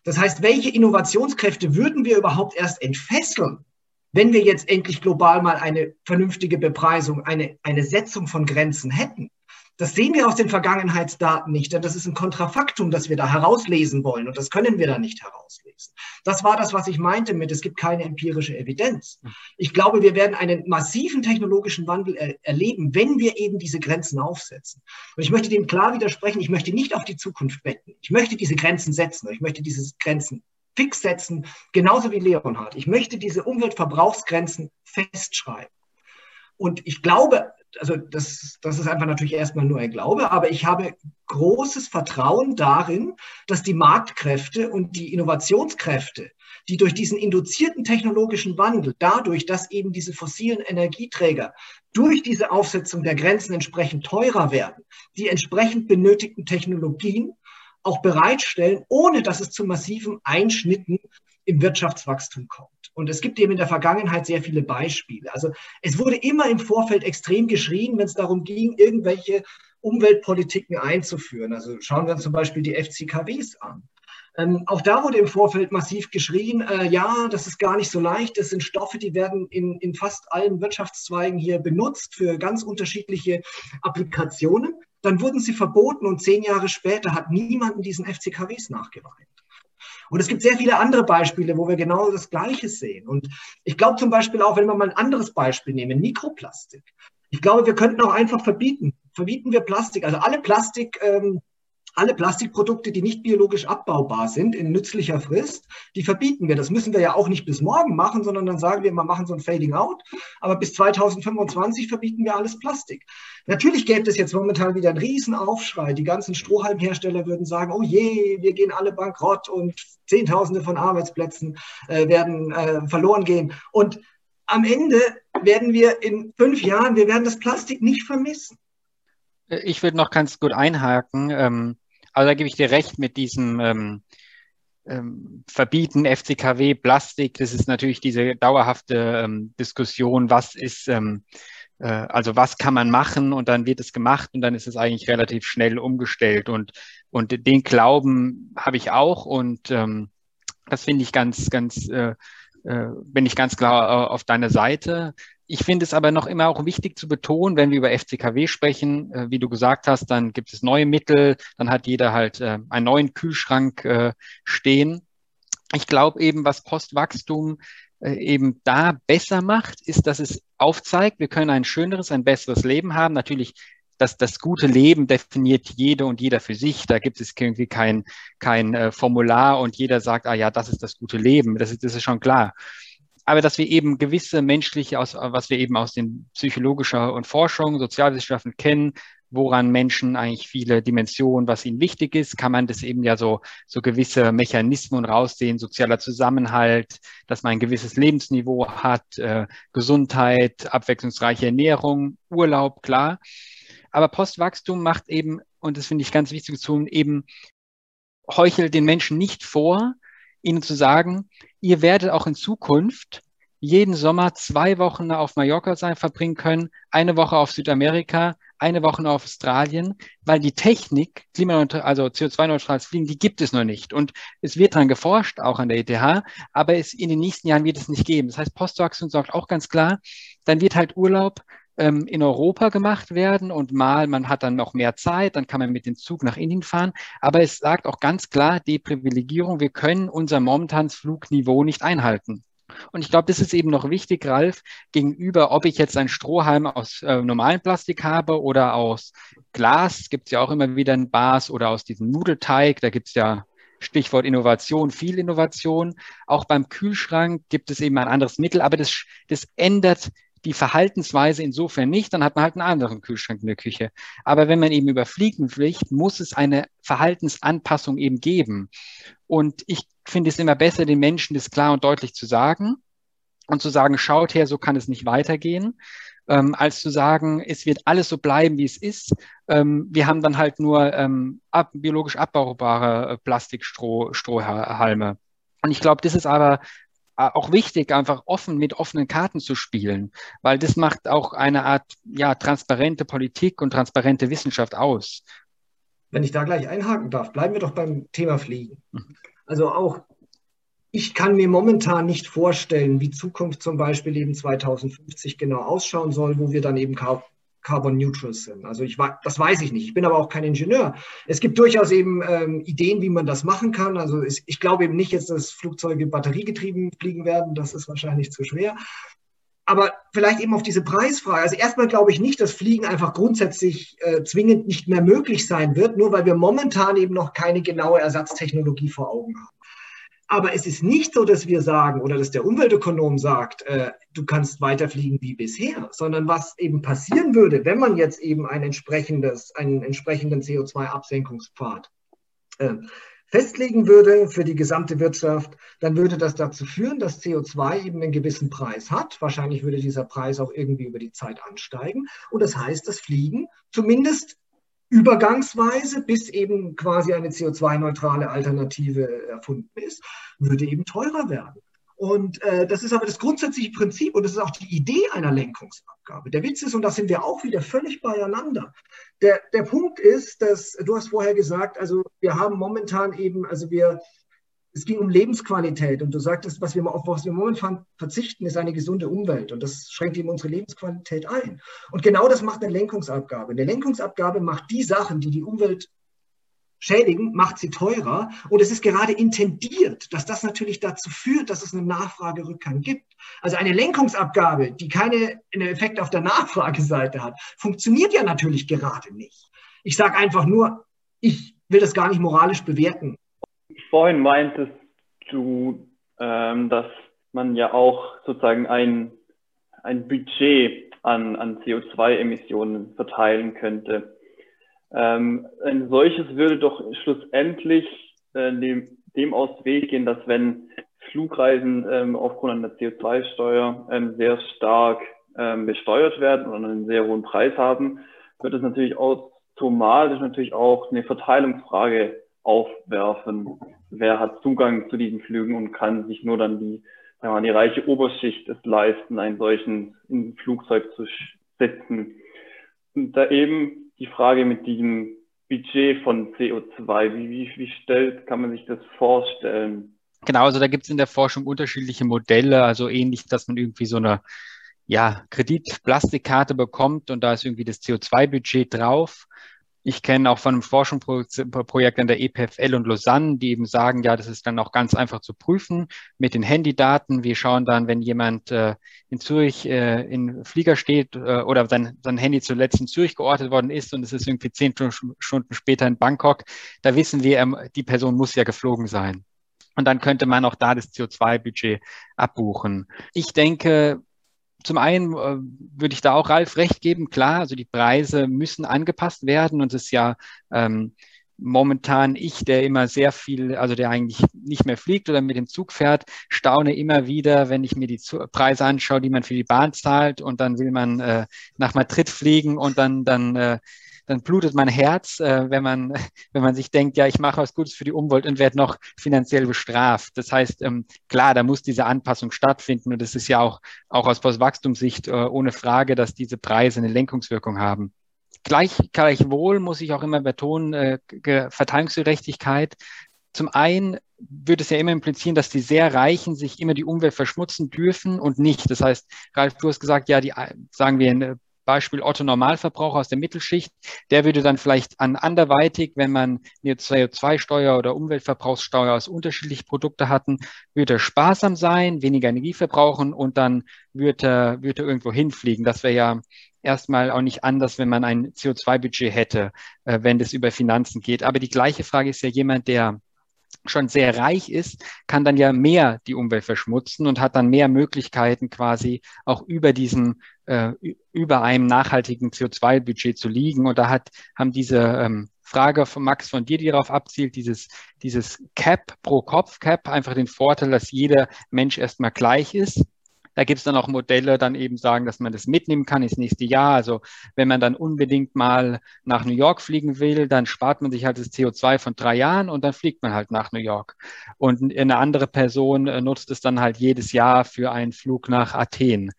Das heißt, welche Innovationskräfte würden wir überhaupt erst entfesseln, wenn wir jetzt endlich global mal eine vernünftige Bepreisung, eine, eine Setzung von Grenzen hätten? Das sehen wir aus den Vergangenheitsdaten nicht, denn das ist ein Kontrafaktum, das wir da herauslesen wollen und das können wir da nicht herauslesen. Das war das, was ich meinte mit, es gibt keine empirische Evidenz. Ich glaube, wir werden einen massiven technologischen Wandel er erleben, wenn wir eben diese Grenzen aufsetzen. Und ich möchte dem klar widersprechen, ich möchte nicht auf die Zukunft wetten. Ich möchte diese Grenzen setzen, ich möchte diese Grenzen fix setzen, genauso wie Leonhard. Ich möchte diese Umweltverbrauchsgrenzen festschreiben. Und ich glaube, also das, das ist einfach natürlich erstmal nur ein Glaube, aber ich habe großes Vertrauen darin, dass die Marktkräfte und die Innovationskräfte, die durch diesen induzierten technologischen Wandel, dadurch, dass eben diese fossilen Energieträger durch diese Aufsetzung der Grenzen entsprechend teurer werden, die entsprechend benötigten Technologien auch bereitstellen, ohne dass es zu massiven Einschnitten im Wirtschaftswachstum kommt. Und es gibt eben in der Vergangenheit sehr viele Beispiele. Also es wurde immer im Vorfeld extrem geschrien, wenn es darum ging, irgendwelche Umweltpolitiken einzuführen. Also schauen wir uns zum Beispiel die FCKWs an. Ähm, auch da wurde im Vorfeld massiv geschrien, äh, ja, das ist gar nicht so leicht, das sind Stoffe, die werden in, in fast allen Wirtschaftszweigen hier benutzt für ganz unterschiedliche Applikationen. Dann wurden sie verboten und zehn Jahre später hat niemand diesen FCKWs nachgeweint. Und es gibt sehr viele andere Beispiele, wo wir genau das Gleiche sehen. Und ich glaube zum Beispiel auch, wenn wir mal ein anderes Beispiel nehmen, Mikroplastik. Ich glaube, wir könnten auch einfach verbieten. Verbieten wir Plastik. Also alle Plastik, ähm, alle Plastikprodukte, die nicht biologisch abbaubar sind, in nützlicher Frist, die verbieten wir. Das müssen wir ja auch nicht bis morgen machen, sondern dann sagen wir, wir machen so ein Fading out. Aber bis 2025 verbieten wir alles Plastik. Natürlich gäbe es jetzt momentan wieder einen Riesenaufschrei. Die ganzen Strohhalmhersteller würden sagen, oh je, wir gehen alle bankrott und Zehntausende von Arbeitsplätzen äh, werden äh, verloren gehen. Und am Ende werden wir in fünf Jahren, wir werden das Plastik nicht vermissen. Ich würde noch ganz gut einhaken. Also da gebe ich dir recht mit diesem ähm, ähm, Verbieten FCKW, Plastik. Das ist natürlich diese dauerhafte ähm, Diskussion, was ist, ähm, äh, also was kann man machen und dann wird es gemacht und dann ist es eigentlich relativ schnell umgestellt. Und, und den Glauben habe ich auch und ähm, das finde ich ganz, ganz, äh, äh, bin ich ganz klar äh, auf deiner Seite. Ich finde es aber noch immer auch wichtig zu betonen, wenn wir über FCKW sprechen, äh, wie du gesagt hast, dann gibt es neue Mittel, dann hat jeder halt äh, einen neuen Kühlschrank äh, stehen. Ich glaube eben, was Postwachstum äh, eben da besser macht, ist, dass es aufzeigt, wir können ein schöneres, ein besseres Leben haben. Natürlich das, das gute Leben definiert jede und jeder für sich. Da gibt es irgendwie kein, kein äh, Formular und jeder sagt, ah ja, das ist das gute Leben. Das ist, das ist schon klar aber dass wir eben gewisse menschliche, aus, was wir eben aus den psychologischer und Forschung, Sozialwissenschaften kennen, woran Menschen eigentlich viele Dimensionen, was ihnen wichtig ist, kann man das eben ja so, so gewisse Mechanismen raussehen, sozialer Zusammenhalt, dass man ein gewisses Lebensniveau hat, äh, Gesundheit, abwechslungsreiche Ernährung, Urlaub, klar. Aber Postwachstum macht eben, und das finde ich ganz wichtig zu tun, eben heuchelt den Menschen nicht vor, ihnen zu sagen, ihr werdet auch in Zukunft jeden Sommer zwei Wochen auf Mallorca sein, verbringen können, eine Woche auf Südamerika, eine Woche auf Australien, weil die Technik, klimaneutral, also CO2-neutrales Fliegen, die gibt es noch nicht. Und es wird daran geforscht, auch an der ETH, aber es in den nächsten Jahren wird es nicht geben. Das heißt, Postwachstum sagt auch ganz klar, dann wird halt Urlaub ähm, in Europa gemacht werden und mal, man hat dann noch mehr Zeit, dann kann man mit dem Zug nach Indien fahren. Aber es sagt auch ganz klar, die Privilegierung, wir können unser momentanes Flugniveau nicht einhalten. Und ich glaube, das ist eben noch wichtig, Ralf, gegenüber, ob ich jetzt einen Strohhalm aus äh, normalem Plastik habe oder aus Glas, gibt es ja auch immer wieder ein Bas oder aus diesem Nudelteig, da gibt es ja Stichwort Innovation, viel Innovation. Auch beim Kühlschrank gibt es eben ein anderes Mittel, aber das, das ändert die Verhaltensweise insofern nicht, dann hat man halt einen anderen Kühlschrank in der Küche. Aber wenn man eben über Fliegen fliegt, muss es eine Verhaltensanpassung eben geben. Und ich finde es immer besser, den Menschen das klar und deutlich zu sagen und zu sagen, schaut her, so kann es nicht weitergehen. Ähm, als zu sagen, es wird alles so bleiben, wie es ist. Ähm, wir haben dann halt nur ähm, ab, biologisch abbaubare äh, Plastikstrohhalme. Und ich glaube, das ist aber auch wichtig, einfach offen mit offenen Karten zu spielen, weil das macht auch eine Art ja, transparente Politik und transparente Wissenschaft aus. Wenn ich da gleich einhaken darf, bleiben wir doch beim Thema Fliegen. Also auch ich kann mir momentan nicht vorstellen, wie Zukunft zum Beispiel eben 2050 genau ausschauen soll, wo wir dann eben carbon neutral sind. Also ich das weiß ich nicht. Ich bin aber auch kein Ingenieur. Es gibt durchaus eben ähm, Ideen, wie man das machen kann. Also ich, ich glaube eben nicht jetzt, dass Flugzeuge batteriegetrieben fliegen werden. Das ist wahrscheinlich zu schwer. Aber vielleicht eben auf diese Preisfrage. Also erstmal glaube ich nicht, dass Fliegen einfach grundsätzlich äh, zwingend nicht mehr möglich sein wird, nur weil wir momentan eben noch keine genaue Ersatztechnologie vor Augen haben. Aber es ist nicht so, dass wir sagen oder dass der Umweltökonom sagt, äh, du kannst weiterfliegen wie bisher, sondern was eben passieren würde, wenn man jetzt eben ein entsprechendes, einen entsprechenden CO2-Absenkungspfad äh, festlegen würde für die gesamte Wirtschaft, dann würde das dazu führen, dass CO2 eben einen gewissen Preis hat. Wahrscheinlich würde dieser Preis auch irgendwie über die Zeit ansteigen. Und das heißt, das Fliegen zumindest übergangsweise, bis eben quasi eine CO2-neutrale Alternative erfunden ist, würde eben teurer werden. Und äh, das ist aber das grundsätzliche Prinzip und das ist auch die Idee einer Lenkungsabgabe. Der Witz ist, und da sind wir auch wieder völlig beieinander. Der, der Punkt ist, dass, du hast vorher gesagt, also wir haben momentan eben, also wir, es ging um Lebensqualität und du sagtest, was wir, auf was wir momentan verzichten, ist eine gesunde Umwelt und das schränkt eben unsere Lebensqualität ein. Und genau das macht eine Lenkungsabgabe. Eine Lenkungsabgabe macht die Sachen, die die Umwelt schädigen, macht sie teurer. Und es ist gerade intendiert, dass das natürlich dazu führt, dass es einen Nachfragerückgang gibt. Also eine Lenkungsabgabe, die keinen Effekt auf der Nachfrageseite hat, funktioniert ja natürlich gerade nicht. Ich sage einfach nur, ich will das gar nicht moralisch bewerten. Vorhin meintest du, ähm, dass man ja auch sozusagen ein, ein Budget an, an CO2-Emissionen verteilen könnte. Ähm, ein solches würde doch schlussendlich äh, dem, dem aus Weg gehen, dass wenn Flugreisen ähm, aufgrund einer CO2-Steuer ähm, sehr stark ähm, besteuert werden und einen sehr hohen Preis haben, wird es natürlich automatisch natürlich auch eine Verteilungsfrage aufwerfen. Wer hat Zugang zu diesen Flügen und kann sich nur dann die, sagen wir mal, die reiche Oberschicht es leisten, einen solchen in ein Flugzeug zu setzen. Und da eben die Frage mit diesem Budget von CO2, wie, wie, wie stellt, kann man sich das vorstellen? Genau, also da gibt es in der Forschung unterschiedliche Modelle, also ähnlich, dass man irgendwie so eine ja, Kreditplastikkarte bekommt und da ist irgendwie das CO2-Budget drauf. Ich kenne auch von einem Forschungsprojekt an der EPFL und Lausanne, die eben sagen, ja, das ist dann auch ganz einfach zu prüfen mit den Handydaten. Wir schauen dann, wenn jemand äh, in Zürich äh, in Flieger steht äh, oder sein, sein Handy zuletzt in Zürich geortet worden ist und es ist irgendwie zehn Stunden später in Bangkok, da wissen wir, ähm, die Person muss ja geflogen sein. Und dann könnte man auch da das CO2-Budget abbuchen. Ich denke, zum einen äh, würde ich da auch Ralf recht geben, klar, also die Preise müssen angepasst werden und es ist ja ähm, momentan ich, der immer sehr viel, also der eigentlich nicht mehr fliegt oder mit dem Zug fährt, staune immer wieder, wenn ich mir die Preise anschaue, die man für die Bahn zahlt und dann will man äh, nach Madrid fliegen und dann, dann äh, dann blutet mein Herz, äh, wenn, man, wenn man sich denkt, ja, ich mache was Gutes für die Umwelt und werde noch finanziell bestraft. Das heißt, ähm, klar, da muss diese Anpassung stattfinden und es ist ja auch, auch aus Postwachstumssicht äh, ohne Frage, dass diese Preise eine Lenkungswirkung haben. Gleich, gleichwohl muss ich auch immer betonen, äh, Verteilungsgerechtigkeit. Zum einen würde es ja immer implizieren, dass die sehr Reichen sich immer die Umwelt verschmutzen dürfen und nicht. Das heißt, Ralf, du hast gesagt, ja, die, sagen wir, Beispiel Otto Normalverbraucher aus der Mittelschicht, der würde dann vielleicht an anderweitig, wenn man eine CO2-Steuer oder Umweltverbrauchssteuer aus unterschiedlichen Produkten hatten, würde er sparsam sein, weniger Energie verbrauchen und dann würde er, würde er irgendwo hinfliegen. Das wäre ja erstmal auch nicht anders, wenn man ein CO2-Budget hätte, äh, wenn das über Finanzen geht. Aber die gleiche Frage ist ja jemand, der schon sehr reich ist, kann dann ja mehr die Umwelt verschmutzen und hat dann mehr Möglichkeiten quasi auch über diesen, äh, über einem nachhaltigen CO2-Budget zu liegen. Und da hat, haben diese ähm, Frage von Max von dir, die darauf abzielt, dieses, dieses Cap pro Kopf Cap einfach den Vorteil, dass jeder Mensch erstmal gleich ist da gibt es dann auch Modelle, dann eben sagen, dass man das mitnehmen kann ins nächste Jahr. Also wenn man dann unbedingt mal nach New York fliegen will, dann spart man sich halt das CO2 von drei Jahren und dann fliegt man halt nach New York. Und eine andere Person äh, nutzt es dann halt jedes Jahr für einen Flug nach Athen.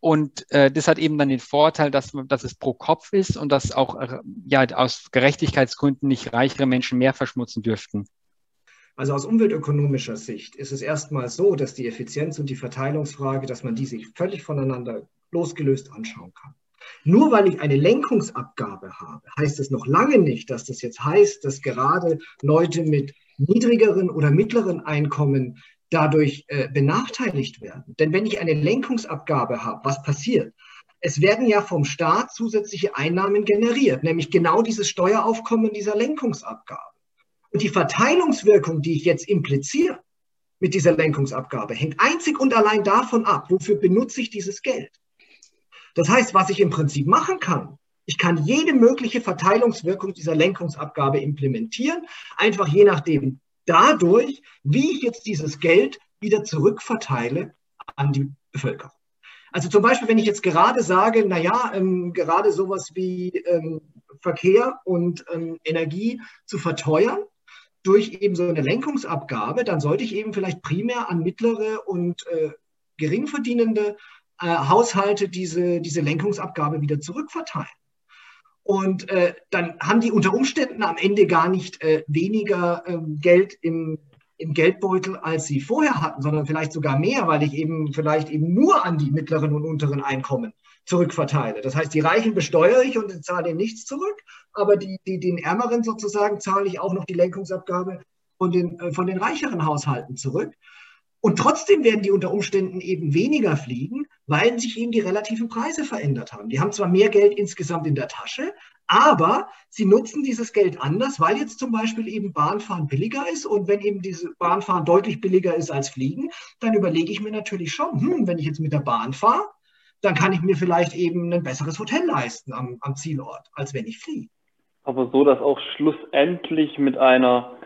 Und äh, das hat eben dann den Vorteil, dass, dass es pro Kopf ist und dass auch äh, ja, aus Gerechtigkeitsgründen nicht reichere Menschen mehr verschmutzen dürften. Also aus umweltökonomischer Sicht ist es erstmal so, dass die Effizienz und die Verteilungsfrage, dass man die sich völlig voneinander losgelöst anschauen kann. Nur weil ich eine Lenkungsabgabe habe, heißt es noch lange nicht, dass das jetzt heißt, dass gerade Leute mit niedrigeren oder mittleren Einkommen dadurch äh, benachteiligt werden. Denn wenn ich eine Lenkungsabgabe habe, was passiert? Es werden ja vom Staat zusätzliche Einnahmen generiert, nämlich genau dieses Steueraufkommen dieser Lenkungsabgabe. Und die Verteilungswirkung, die ich jetzt impliziere mit dieser Lenkungsabgabe, hängt einzig und allein davon ab, wofür benutze ich dieses Geld. Das heißt, was ich im Prinzip machen kann, ich kann jede mögliche Verteilungswirkung dieser Lenkungsabgabe implementieren, einfach je nachdem dadurch, wie ich jetzt dieses Geld wieder zurückverteile an die Bevölkerung. Also zum Beispiel, wenn ich jetzt gerade sage, naja, ähm, gerade sowas wie ähm, Verkehr und ähm, Energie zu verteuern durch eben so eine Lenkungsabgabe, dann sollte ich eben vielleicht primär an mittlere und äh, geringverdienende äh, Haushalte diese, diese Lenkungsabgabe wieder zurückverteilen. Und äh, dann haben die unter Umständen am Ende gar nicht äh, weniger ähm, Geld im, im Geldbeutel, als sie vorher hatten, sondern vielleicht sogar mehr, weil ich eben vielleicht eben nur an die mittleren und unteren Einkommen zurückverteile. Das heißt, die Reichen besteuere ich und zahle ihnen nichts zurück, aber die, die, den Ärmeren sozusagen zahle ich auch noch die Lenkungsabgabe von den, äh, von den reicheren Haushalten zurück. Und trotzdem werden die unter Umständen eben weniger fliegen, weil sich eben die relativen Preise verändert haben. Die haben zwar mehr Geld insgesamt in der Tasche, aber sie nutzen dieses Geld anders, weil jetzt zum Beispiel eben Bahnfahren billiger ist. Und wenn eben diese Bahnfahren deutlich billiger ist als Fliegen, dann überlege ich mir natürlich schon, hm, wenn ich jetzt mit der Bahn fahre, dann kann ich mir vielleicht eben ein besseres Hotel leisten am, am Zielort, als wenn ich fliege. Aber so, dass auch schlussendlich mit einer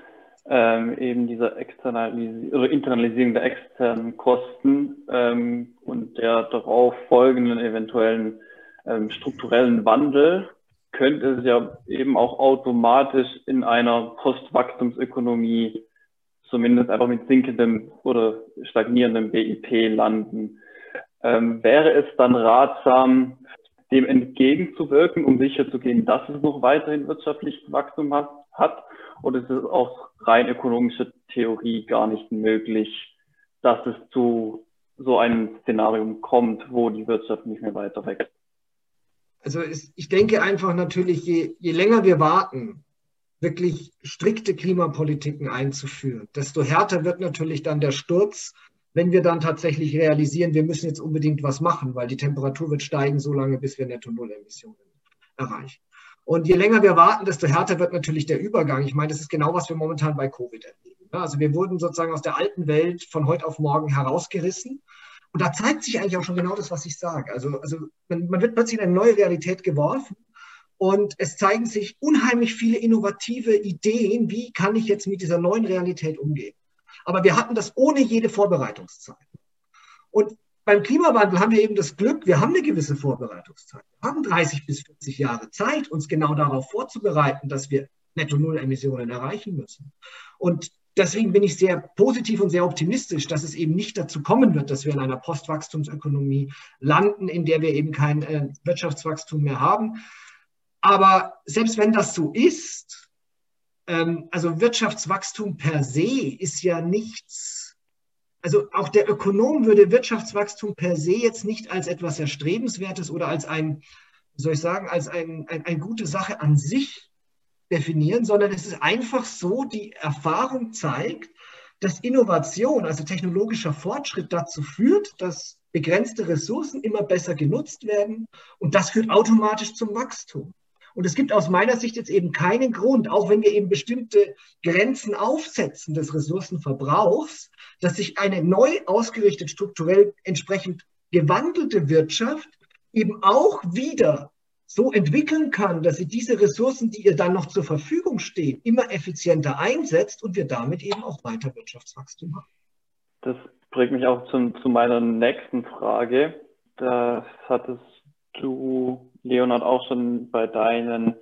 ähm, eben dieser Externalisierung oder Internalisierung der externen Kosten ähm, und der darauf folgenden eventuellen ähm, strukturellen Wandel könnte es ja eben auch automatisch in einer Postwachstumsökonomie zumindest einfach mit sinkendem oder stagnierendem BIP landen. Ähm, wäre es dann ratsam, dem entgegenzuwirken, um sicherzugehen, dass es noch weiterhin wirtschaftliches Wachstum hat, oder ist es aus rein ökonomischer Theorie gar nicht möglich, dass es zu so einem Szenario kommt, wo die Wirtschaft nicht mehr weiter wächst? Also ist, ich denke einfach natürlich, je, je länger wir warten, wirklich strikte Klimapolitiken einzuführen, desto härter wird natürlich dann der Sturz, wenn wir dann tatsächlich realisieren, wir müssen jetzt unbedingt was machen, weil die Temperatur wird steigen, so lange, bis wir Netto-Null-Emissionen erreichen. Und je länger wir warten, desto härter wird natürlich der Übergang. Ich meine, das ist genau, was wir momentan bei Covid erleben. Also wir wurden sozusagen aus der alten Welt von heute auf morgen herausgerissen. Und da zeigt sich eigentlich auch schon genau das, was ich sage. Also, also man, man wird plötzlich in eine neue Realität geworfen. Und es zeigen sich unheimlich viele innovative Ideen, wie kann ich jetzt mit dieser neuen Realität umgehen. Aber wir hatten das ohne jede Vorbereitungszeit. Und beim Klimawandel haben wir eben das Glück, wir haben eine gewisse Vorbereitungszeit. Wir haben 30 bis 40 Jahre Zeit, uns genau darauf vorzubereiten, dass wir Netto-Null-Emissionen erreichen müssen. Und deswegen bin ich sehr positiv und sehr optimistisch, dass es eben nicht dazu kommen wird, dass wir in einer Postwachstumsökonomie landen, in der wir eben kein äh, Wirtschaftswachstum mehr haben. Aber selbst wenn das so ist, also Wirtschaftswachstum per se ist ja nichts also auch der Ökonom würde Wirtschaftswachstum per se jetzt nicht als etwas Erstrebenswertes oder als ein, soll ich sagen, als ein, ein, eine gute Sache an sich definieren, sondern es ist einfach so, die Erfahrung zeigt, dass Innovation, also technologischer Fortschritt dazu führt, dass begrenzte Ressourcen immer besser genutzt werden und das führt automatisch zum Wachstum. Und es gibt aus meiner Sicht jetzt eben keinen Grund, auch wenn wir eben bestimmte Grenzen aufsetzen des Ressourcenverbrauchs, dass sich eine neu ausgerichtet, strukturell entsprechend gewandelte Wirtschaft eben auch wieder so entwickeln kann, dass sie diese Ressourcen, die ihr dann noch zur Verfügung stehen, immer effizienter einsetzt und wir damit eben auch weiter Wirtschaftswachstum haben. Das bringt mich auch zu, zu meiner nächsten Frage. Das hattest du Leonhard, auch schon bei deinen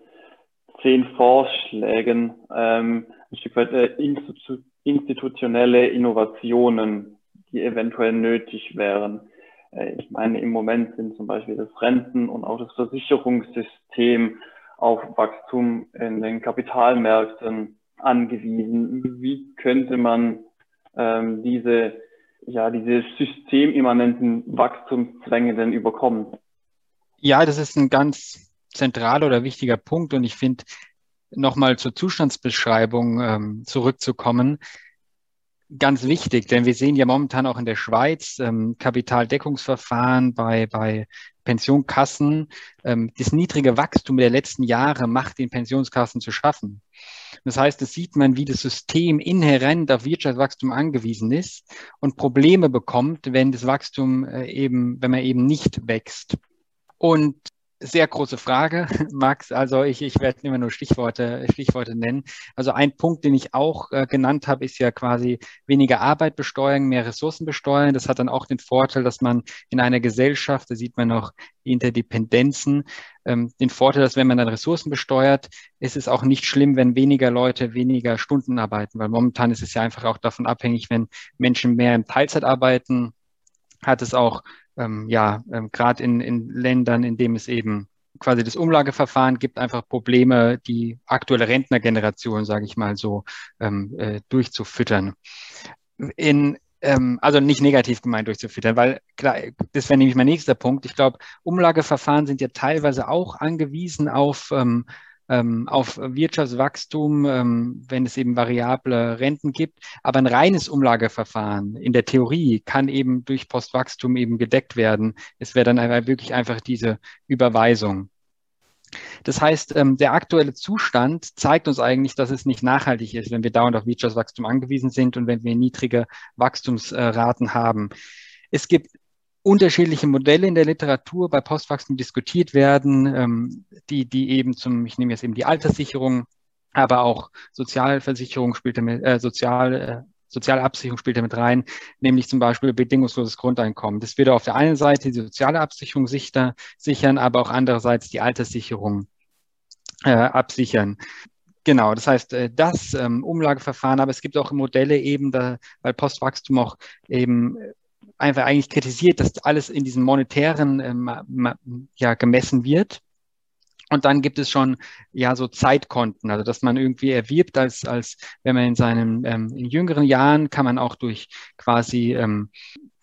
zehn Vorschlägen ähm, ein Stück weit äh, institutionelle Innovationen, die eventuell nötig wären. Äh, ich meine, im Moment sind zum Beispiel das Renten- und auch das Versicherungssystem auf Wachstum in den Kapitalmärkten angewiesen. Wie könnte man ähm, diese, ja, diese systemimmanenten Wachstumszwänge denn überkommen? Ja, das ist ein ganz zentraler oder wichtiger Punkt und ich finde, nochmal zur Zustandsbeschreibung ähm, zurückzukommen, ganz wichtig, denn wir sehen ja momentan auch in der Schweiz ähm, Kapitaldeckungsverfahren bei, bei Pensionskassen. Ähm, das niedrige Wachstum der letzten Jahre macht den Pensionskassen zu schaffen. Das heißt, es sieht man, wie das System inhärent auf Wirtschaftswachstum angewiesen ist und Probleme bekommt, wenn das Wachstum äh, eben, wenn man eben nicht wächst. Und sehr große Frage, Max. Also ich, ich werde immer nur Stichworte, Stichworte nennen. Also ein Punkt, den ich auch äh, genannt habe, ist ja quasi weniger Arbeit besteuern, mehr Ressourcen besteuern. Das hat dann auch den Vorteil, dass man in einer Gesellschaft, da sieht man noch Interdependenzen, ähm, den Vorteil, dass wenn man dann Ressourcen besteuert, ist es auch nicht schlimm, wenn weniger Leute weniger Stunden arbeiten, weil momentan ist es ja einfach auch davon abhängig, wenn Menschen mehr in Teilzeit arbeiten, hat es auch ähm, ja, ähm, gerade in, in Ländern, in denen es eben quasi das Umlageverfahren gibt, einfach Probleme, die aktuelle Rentnergeneration, sage ich mal so, ähm, äh, durchzufüttern. In, ähm, also nicht negativ gemeint durchzufüttern, weil klar, das wäre nämlich mein nächster Punkt. Ich glaube, Umlageverfahren sind ja teilweise auch angewiesen auf ähm, auf Wirtschaftswachstum, ähm, wenn es eben variable Renten gibt. Aber ein reines Umlageverfahren in der Theorie kann eben durch Postwachstum eben gedeckt werden. Es wäre dann wirklich einfach diese Überweisung. Das heißt, ähm, der aktuelle Zustand zeigt uns eigentlich, dass es nicht nachhaltig ist, wenn wir dauernd auf Wirtschaftswachstum angewiesen sind und wenn wir niedrige Wachstumsraten haben. Es gibt unterschiedliche Modelle in der Literatur bei Postwachstum diskutiert werden, ähm, die, die eben zum, ich nehme jetzt eben die Alterssicherung, aber auch Sozialversicherung spielt damit, äh, Sozial, äh, Sozialabsicherung spielt damit rein, nämlich zum Beispiel bedingungsloses Grundeinkommen. Das würde auf der einen Seite die soziale Absicherung sicher, sichern, aber auch andererseits die Alterssicherung äh, absichern. Genau, das heißt, äh, das ähm, Umlageverfahren, aber es gibt auch Modelle eben, da, weil Postwachstum auch eben einfach eigentlich kritisiert, dass alles in diesen monetären ähm, ja gemessen wird. Und dann gibt es schon ja so Zeitkonten, also dass man irgendwie erwirbt, als, als wenn man in seinen ähm, in jüngeren Jahren kann man auch durch quasi ähm,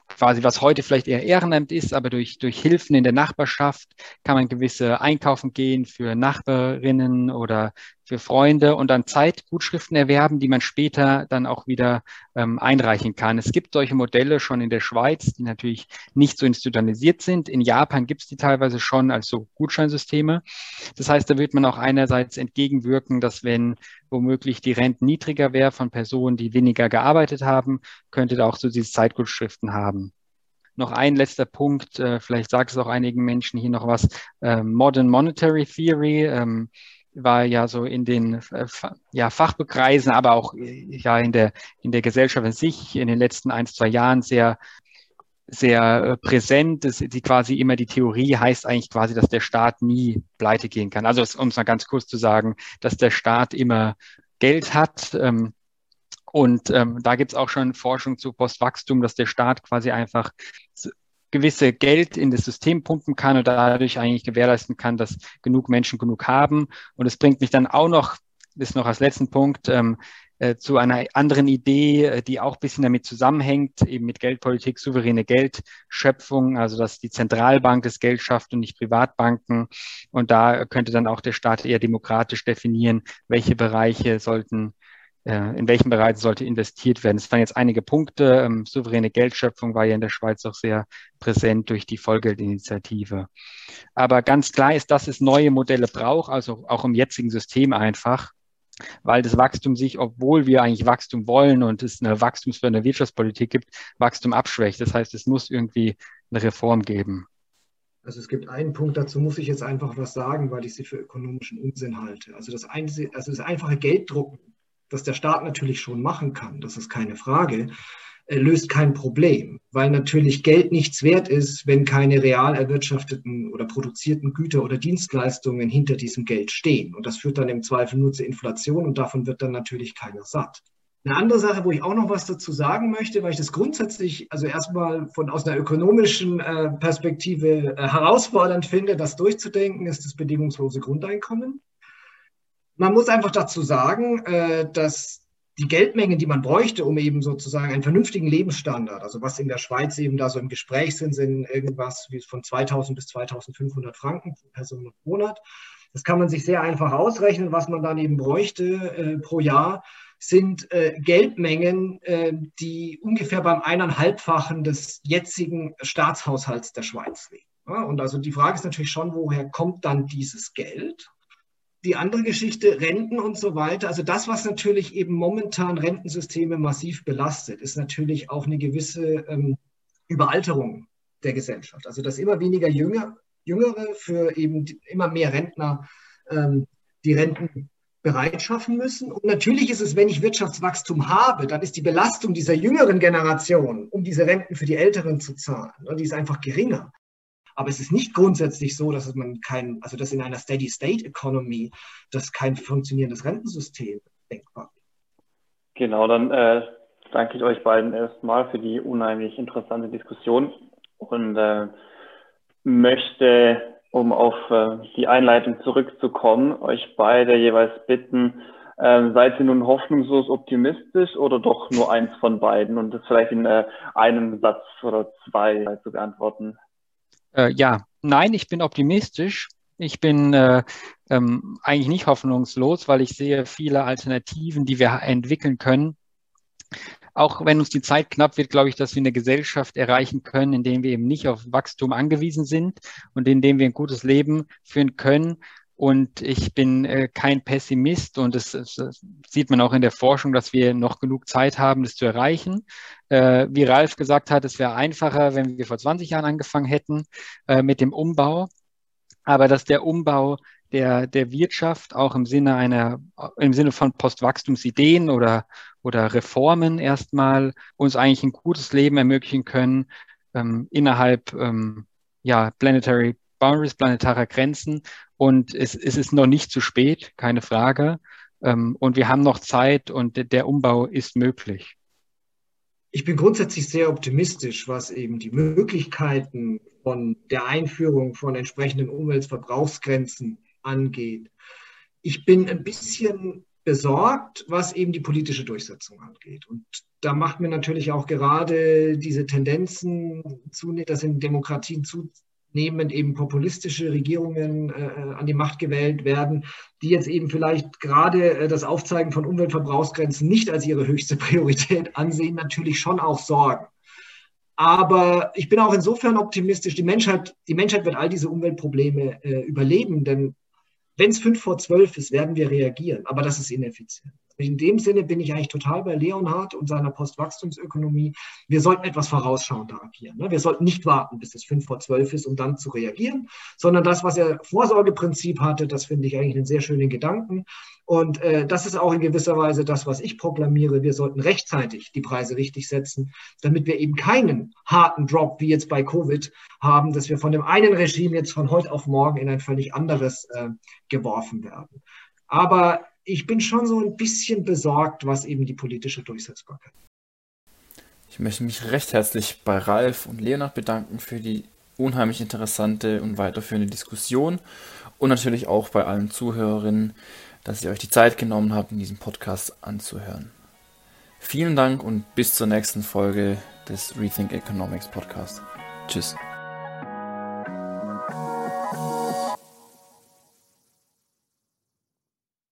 quasi was heute vielleicht eher Ehrenamt ist, aber durch, durch Hilfen in der Nachbarschaft kann man gewisse einkaufen gehen für Nachbarinnen oder für Freunde und dann Zeitgutschriften erwerben, die man später dann auch wieder ähm, einreichen kann. Es gibt solche Modelle schon in der Schweiz, die natürlich nicht so institutionalisiert sind. In Japan gibt es die teilweise schon als so Gutscheinsysteme. Das heißt, da wird man auch einerseits entgegenwirken, dass wenn womöglich die Renten niedriger wäre von Personen, die weniger gearbeitet haben, könnte da auch so diese Zeitgutschriften haben noch ein letzter Punkt, äh, vielleicht sagt es auch einigen Menschen hier noch was, äh, Modern Monetary Theory. Ähm, war ja so in den äh, ja, Fachbekreisen, aber auch äh, ja in der, in der Gesellschaft an sich in den letzten ein, zwei Jahren sehr, sehr äh, präsent. Das, die quasi immer die Theorie heißt eigentlich quasi, dass der Staat nie pleite gehen kann. Also um es mal ganz kurz zu sagen, dass der Staat immer Geld hat. Ähm, und ähm, da gibt es auch schon Forschung zu Postwachstum, dass der Staat quasi einfach gewisse Geld in das System pumpen kann und dadurch eigentlich gewährleisten kann, dass genug Menschen genug haben. Und es bringt mich dann auch noch, das noch als letzten Punkt, ähm, äh, zu einer anderen Idee, äh, die auch ein bisschen damit zusammenhängt, eben mit Geldpolitik, souveräne Geldschöpfung, also dass die Zentralbank das Geld schafft und nicht Privatbanken. Und da könnte dann auch der Staat eher demokratisch definieren, welche Bereiche sollten in welchen Bereichen sollte investiert werden. Es waren jetzt einige Punkte. Ähm, souveräne Geldschöpfung war ja in der Schweiz auch sehr präsent durch die Vollgeldinitiative. Aber ganz klar ist, dass es neue Modelle braucht, also auch im jetzigen System einfach, weil das Wachstum sich, obwohl wir eigentlich Wachstum wollen und es eine wachstumsfördernde Wirtschaftspolitik gibt, Wachstum abschwächt. Das heißt, es muss irgendwie eine Reform geben. Also es gibt einen Punkt, dazu muss ich jetzt einfach was sagen, weil ich sie für ökonomischen Unsinn halte. Also das, einzige, also das einfache Gelddrucken das der Staat natürlich schon machen kann, das ist keine Frage, äh, löst kein Problem, weil natürlich Geld nichts wert ist, wenn keine real erwirtschafteten oder produzierten Güter oder Dienstleistungen hinter diesem Geld stehen. Und das führt dann im Zweifel nur zur Inflation und davon wird dann natürlich keiner satt. Eine andere Sache, wo ich auch noch was dazu sagen möchte, weil ich das grundsätzlich, also erstmal von aus einer ökonomischen äh, Perspektive äh, herausfordernd finde, das durchzudenken, ist das bedingungslose Grundeinkommen. Man muss einfach dazu sagen, äh, dass die Geldmengen, die man bräuchte, um eben sozusagen einen vernünftigen Lebensstandard, also was in der Schweiz eben da so im Gespräch sind, sind irgendwas wie von 2000 bis 2500 Franken pro Person und Monat. Das kann man sich sehr einfach ausrechnen, was man dann eben bräuchte äh, pro Jahr sind äh, Geldmengen, äh, die ungefähr beim eineinhalbfachen des jetzigen Staatshaushalts der Schweiz liegen. Ja, und also die Frage ist natürlich schon, woher kommt dann dieses Geld? Die andere Geschichte, Renten und so weiter. Also das, was natürlich eben momentan Rentensysteme massiv belastet, ist natürlich auch eine gewisse ähm, Überalterung der Gesellschaft. Also dass immer weniger Jünger, Jüngere für eben immer mehr Rentner ähm, die Renten bereitschaffen müssen. Und natürlich ist es, wenn ich Wirtschaftswachstum habe, dann ist die Belastung dieser jüngeren Generation, um diese Renten für die Älteren zu zahlen, ne, die ist einfach geringer. Aber es ist nicht grundsätzlich so, dass man kein, also dass in einer Steady-State-Economy das kein funktionierendes Rentensystem denkbar ist. Genau, dann äh, danke ich euch beiden erstmal für die unheimlich interessante Diskussion und äh, möchte um auf äh, die Einleitung zurückzukommen, euch beide jeweils bitten, äh, seid ihr nun hoffnungslos optimistisch oder doch nur eins von beiden und das vielleicht in äh, einem Satz oder zwei zu beantworten? Äh, ja, nein, ich bin optimistisch. Ich bin äh, ähm, eigentlich nicht hoffnungslos, weil ich sehe viele Alternativen, die wir entwickeln können auch wenn uns die Zeit knapp wird, glaube ich, dass wir eine Gesellschaft erreichen können, in der wir eben nicht auf Wachstum angewiesen sind und in dem wir ein gutes Leben führen können. Und ich bin äh, kein Pessimist und das, das, sieht man auch in der Forschung, dass wir noch genug Zeit haben, das zu erreichen. Äh, wie Ralf gesagt hat, es wäre einfacher, wenn wir vor 20 Jahren angefangen hätten äh, mit dem Umbau. Aber dass der Umbau der, der Wirtschaft auch im Sinne einer, im Sinne von Postwachstumsideen oder, oder Reformen erstmal uns eigentlich ein gutes Leben ermöglichen können ähm, innerhalb ähm, ja, planetary boundaries, planetarer Grenzen. Und es, es ist noch nicht zu spät, keine Frage. Ähm, und wir haben noch Zeit und der Umbau ist möglich. Ich bin grundsätzlich sehr optimistisch, was eben die Möglichkeiten von der Einführung von entsprechenden Umweltverbrauchsgrenzen angeht. Ich bin ein bisschen besorgt, was eben die politische Durchsetzung angeht. Und da macht mir natürlich auch gerade diese Tendenzen, dass in Demokratien zunehmend eben populistische Regierungen äh, an die Macht gewählt werden, die jetzt eben vielleicht gerade äh, das Aufzeigen von Umweltverbrauchsgrenzen nicht als ihre höchste Priorität ansehen, natürlich schon auch sorgen. Aber ich bin auch insofern optimistisch, die Menschheit, die Menschheit wird all diese Umweltprobleme äh, überleben, denn wenn es fünf vor zwölf ist, werden wir reagieren, aber das ist ineffizient. In dem Sinne bin ich eigentlich total bei Leonhard und seiner Postwachstumsökonomie. Wir sollten etwas vorausschauender agieren. Ne? Wir sollten nicht warten, bis es fünf vor zwölf ist, um dann zu reagieren, sondern das, was er Vorsorgeprinzip hatte, das finde ich eigentlich einen sehr schönen Gedanken. Und äh, das ist auch in gewisser Weise das, was ich proklamiere. Wir sollten rechtzeitig die Preise richtig setzen, damit wir eben keinen harten Drop wie jetzt bei Covid haben, dass wir von dem einen Regime jetzt von heute auf morgen in ein völlig anderes äh, geworfen werden. Aber ich bin schon so ein bisschen besorgt, was eben die politische Durchsetzbarkeit. Ich möchte mich recht herzlich bei Ralf und Leonard bedanken für die unheimlich interessante und weiterführende Diskussion und natürlich auch bei allen Zuhörerinnen, dass ihr euch die Zeit genommen habt, in diesem Podcast anzuhören. Vielen Dank und bis zur nächsten Folge des Rethink Economics Podcast. Tschüss.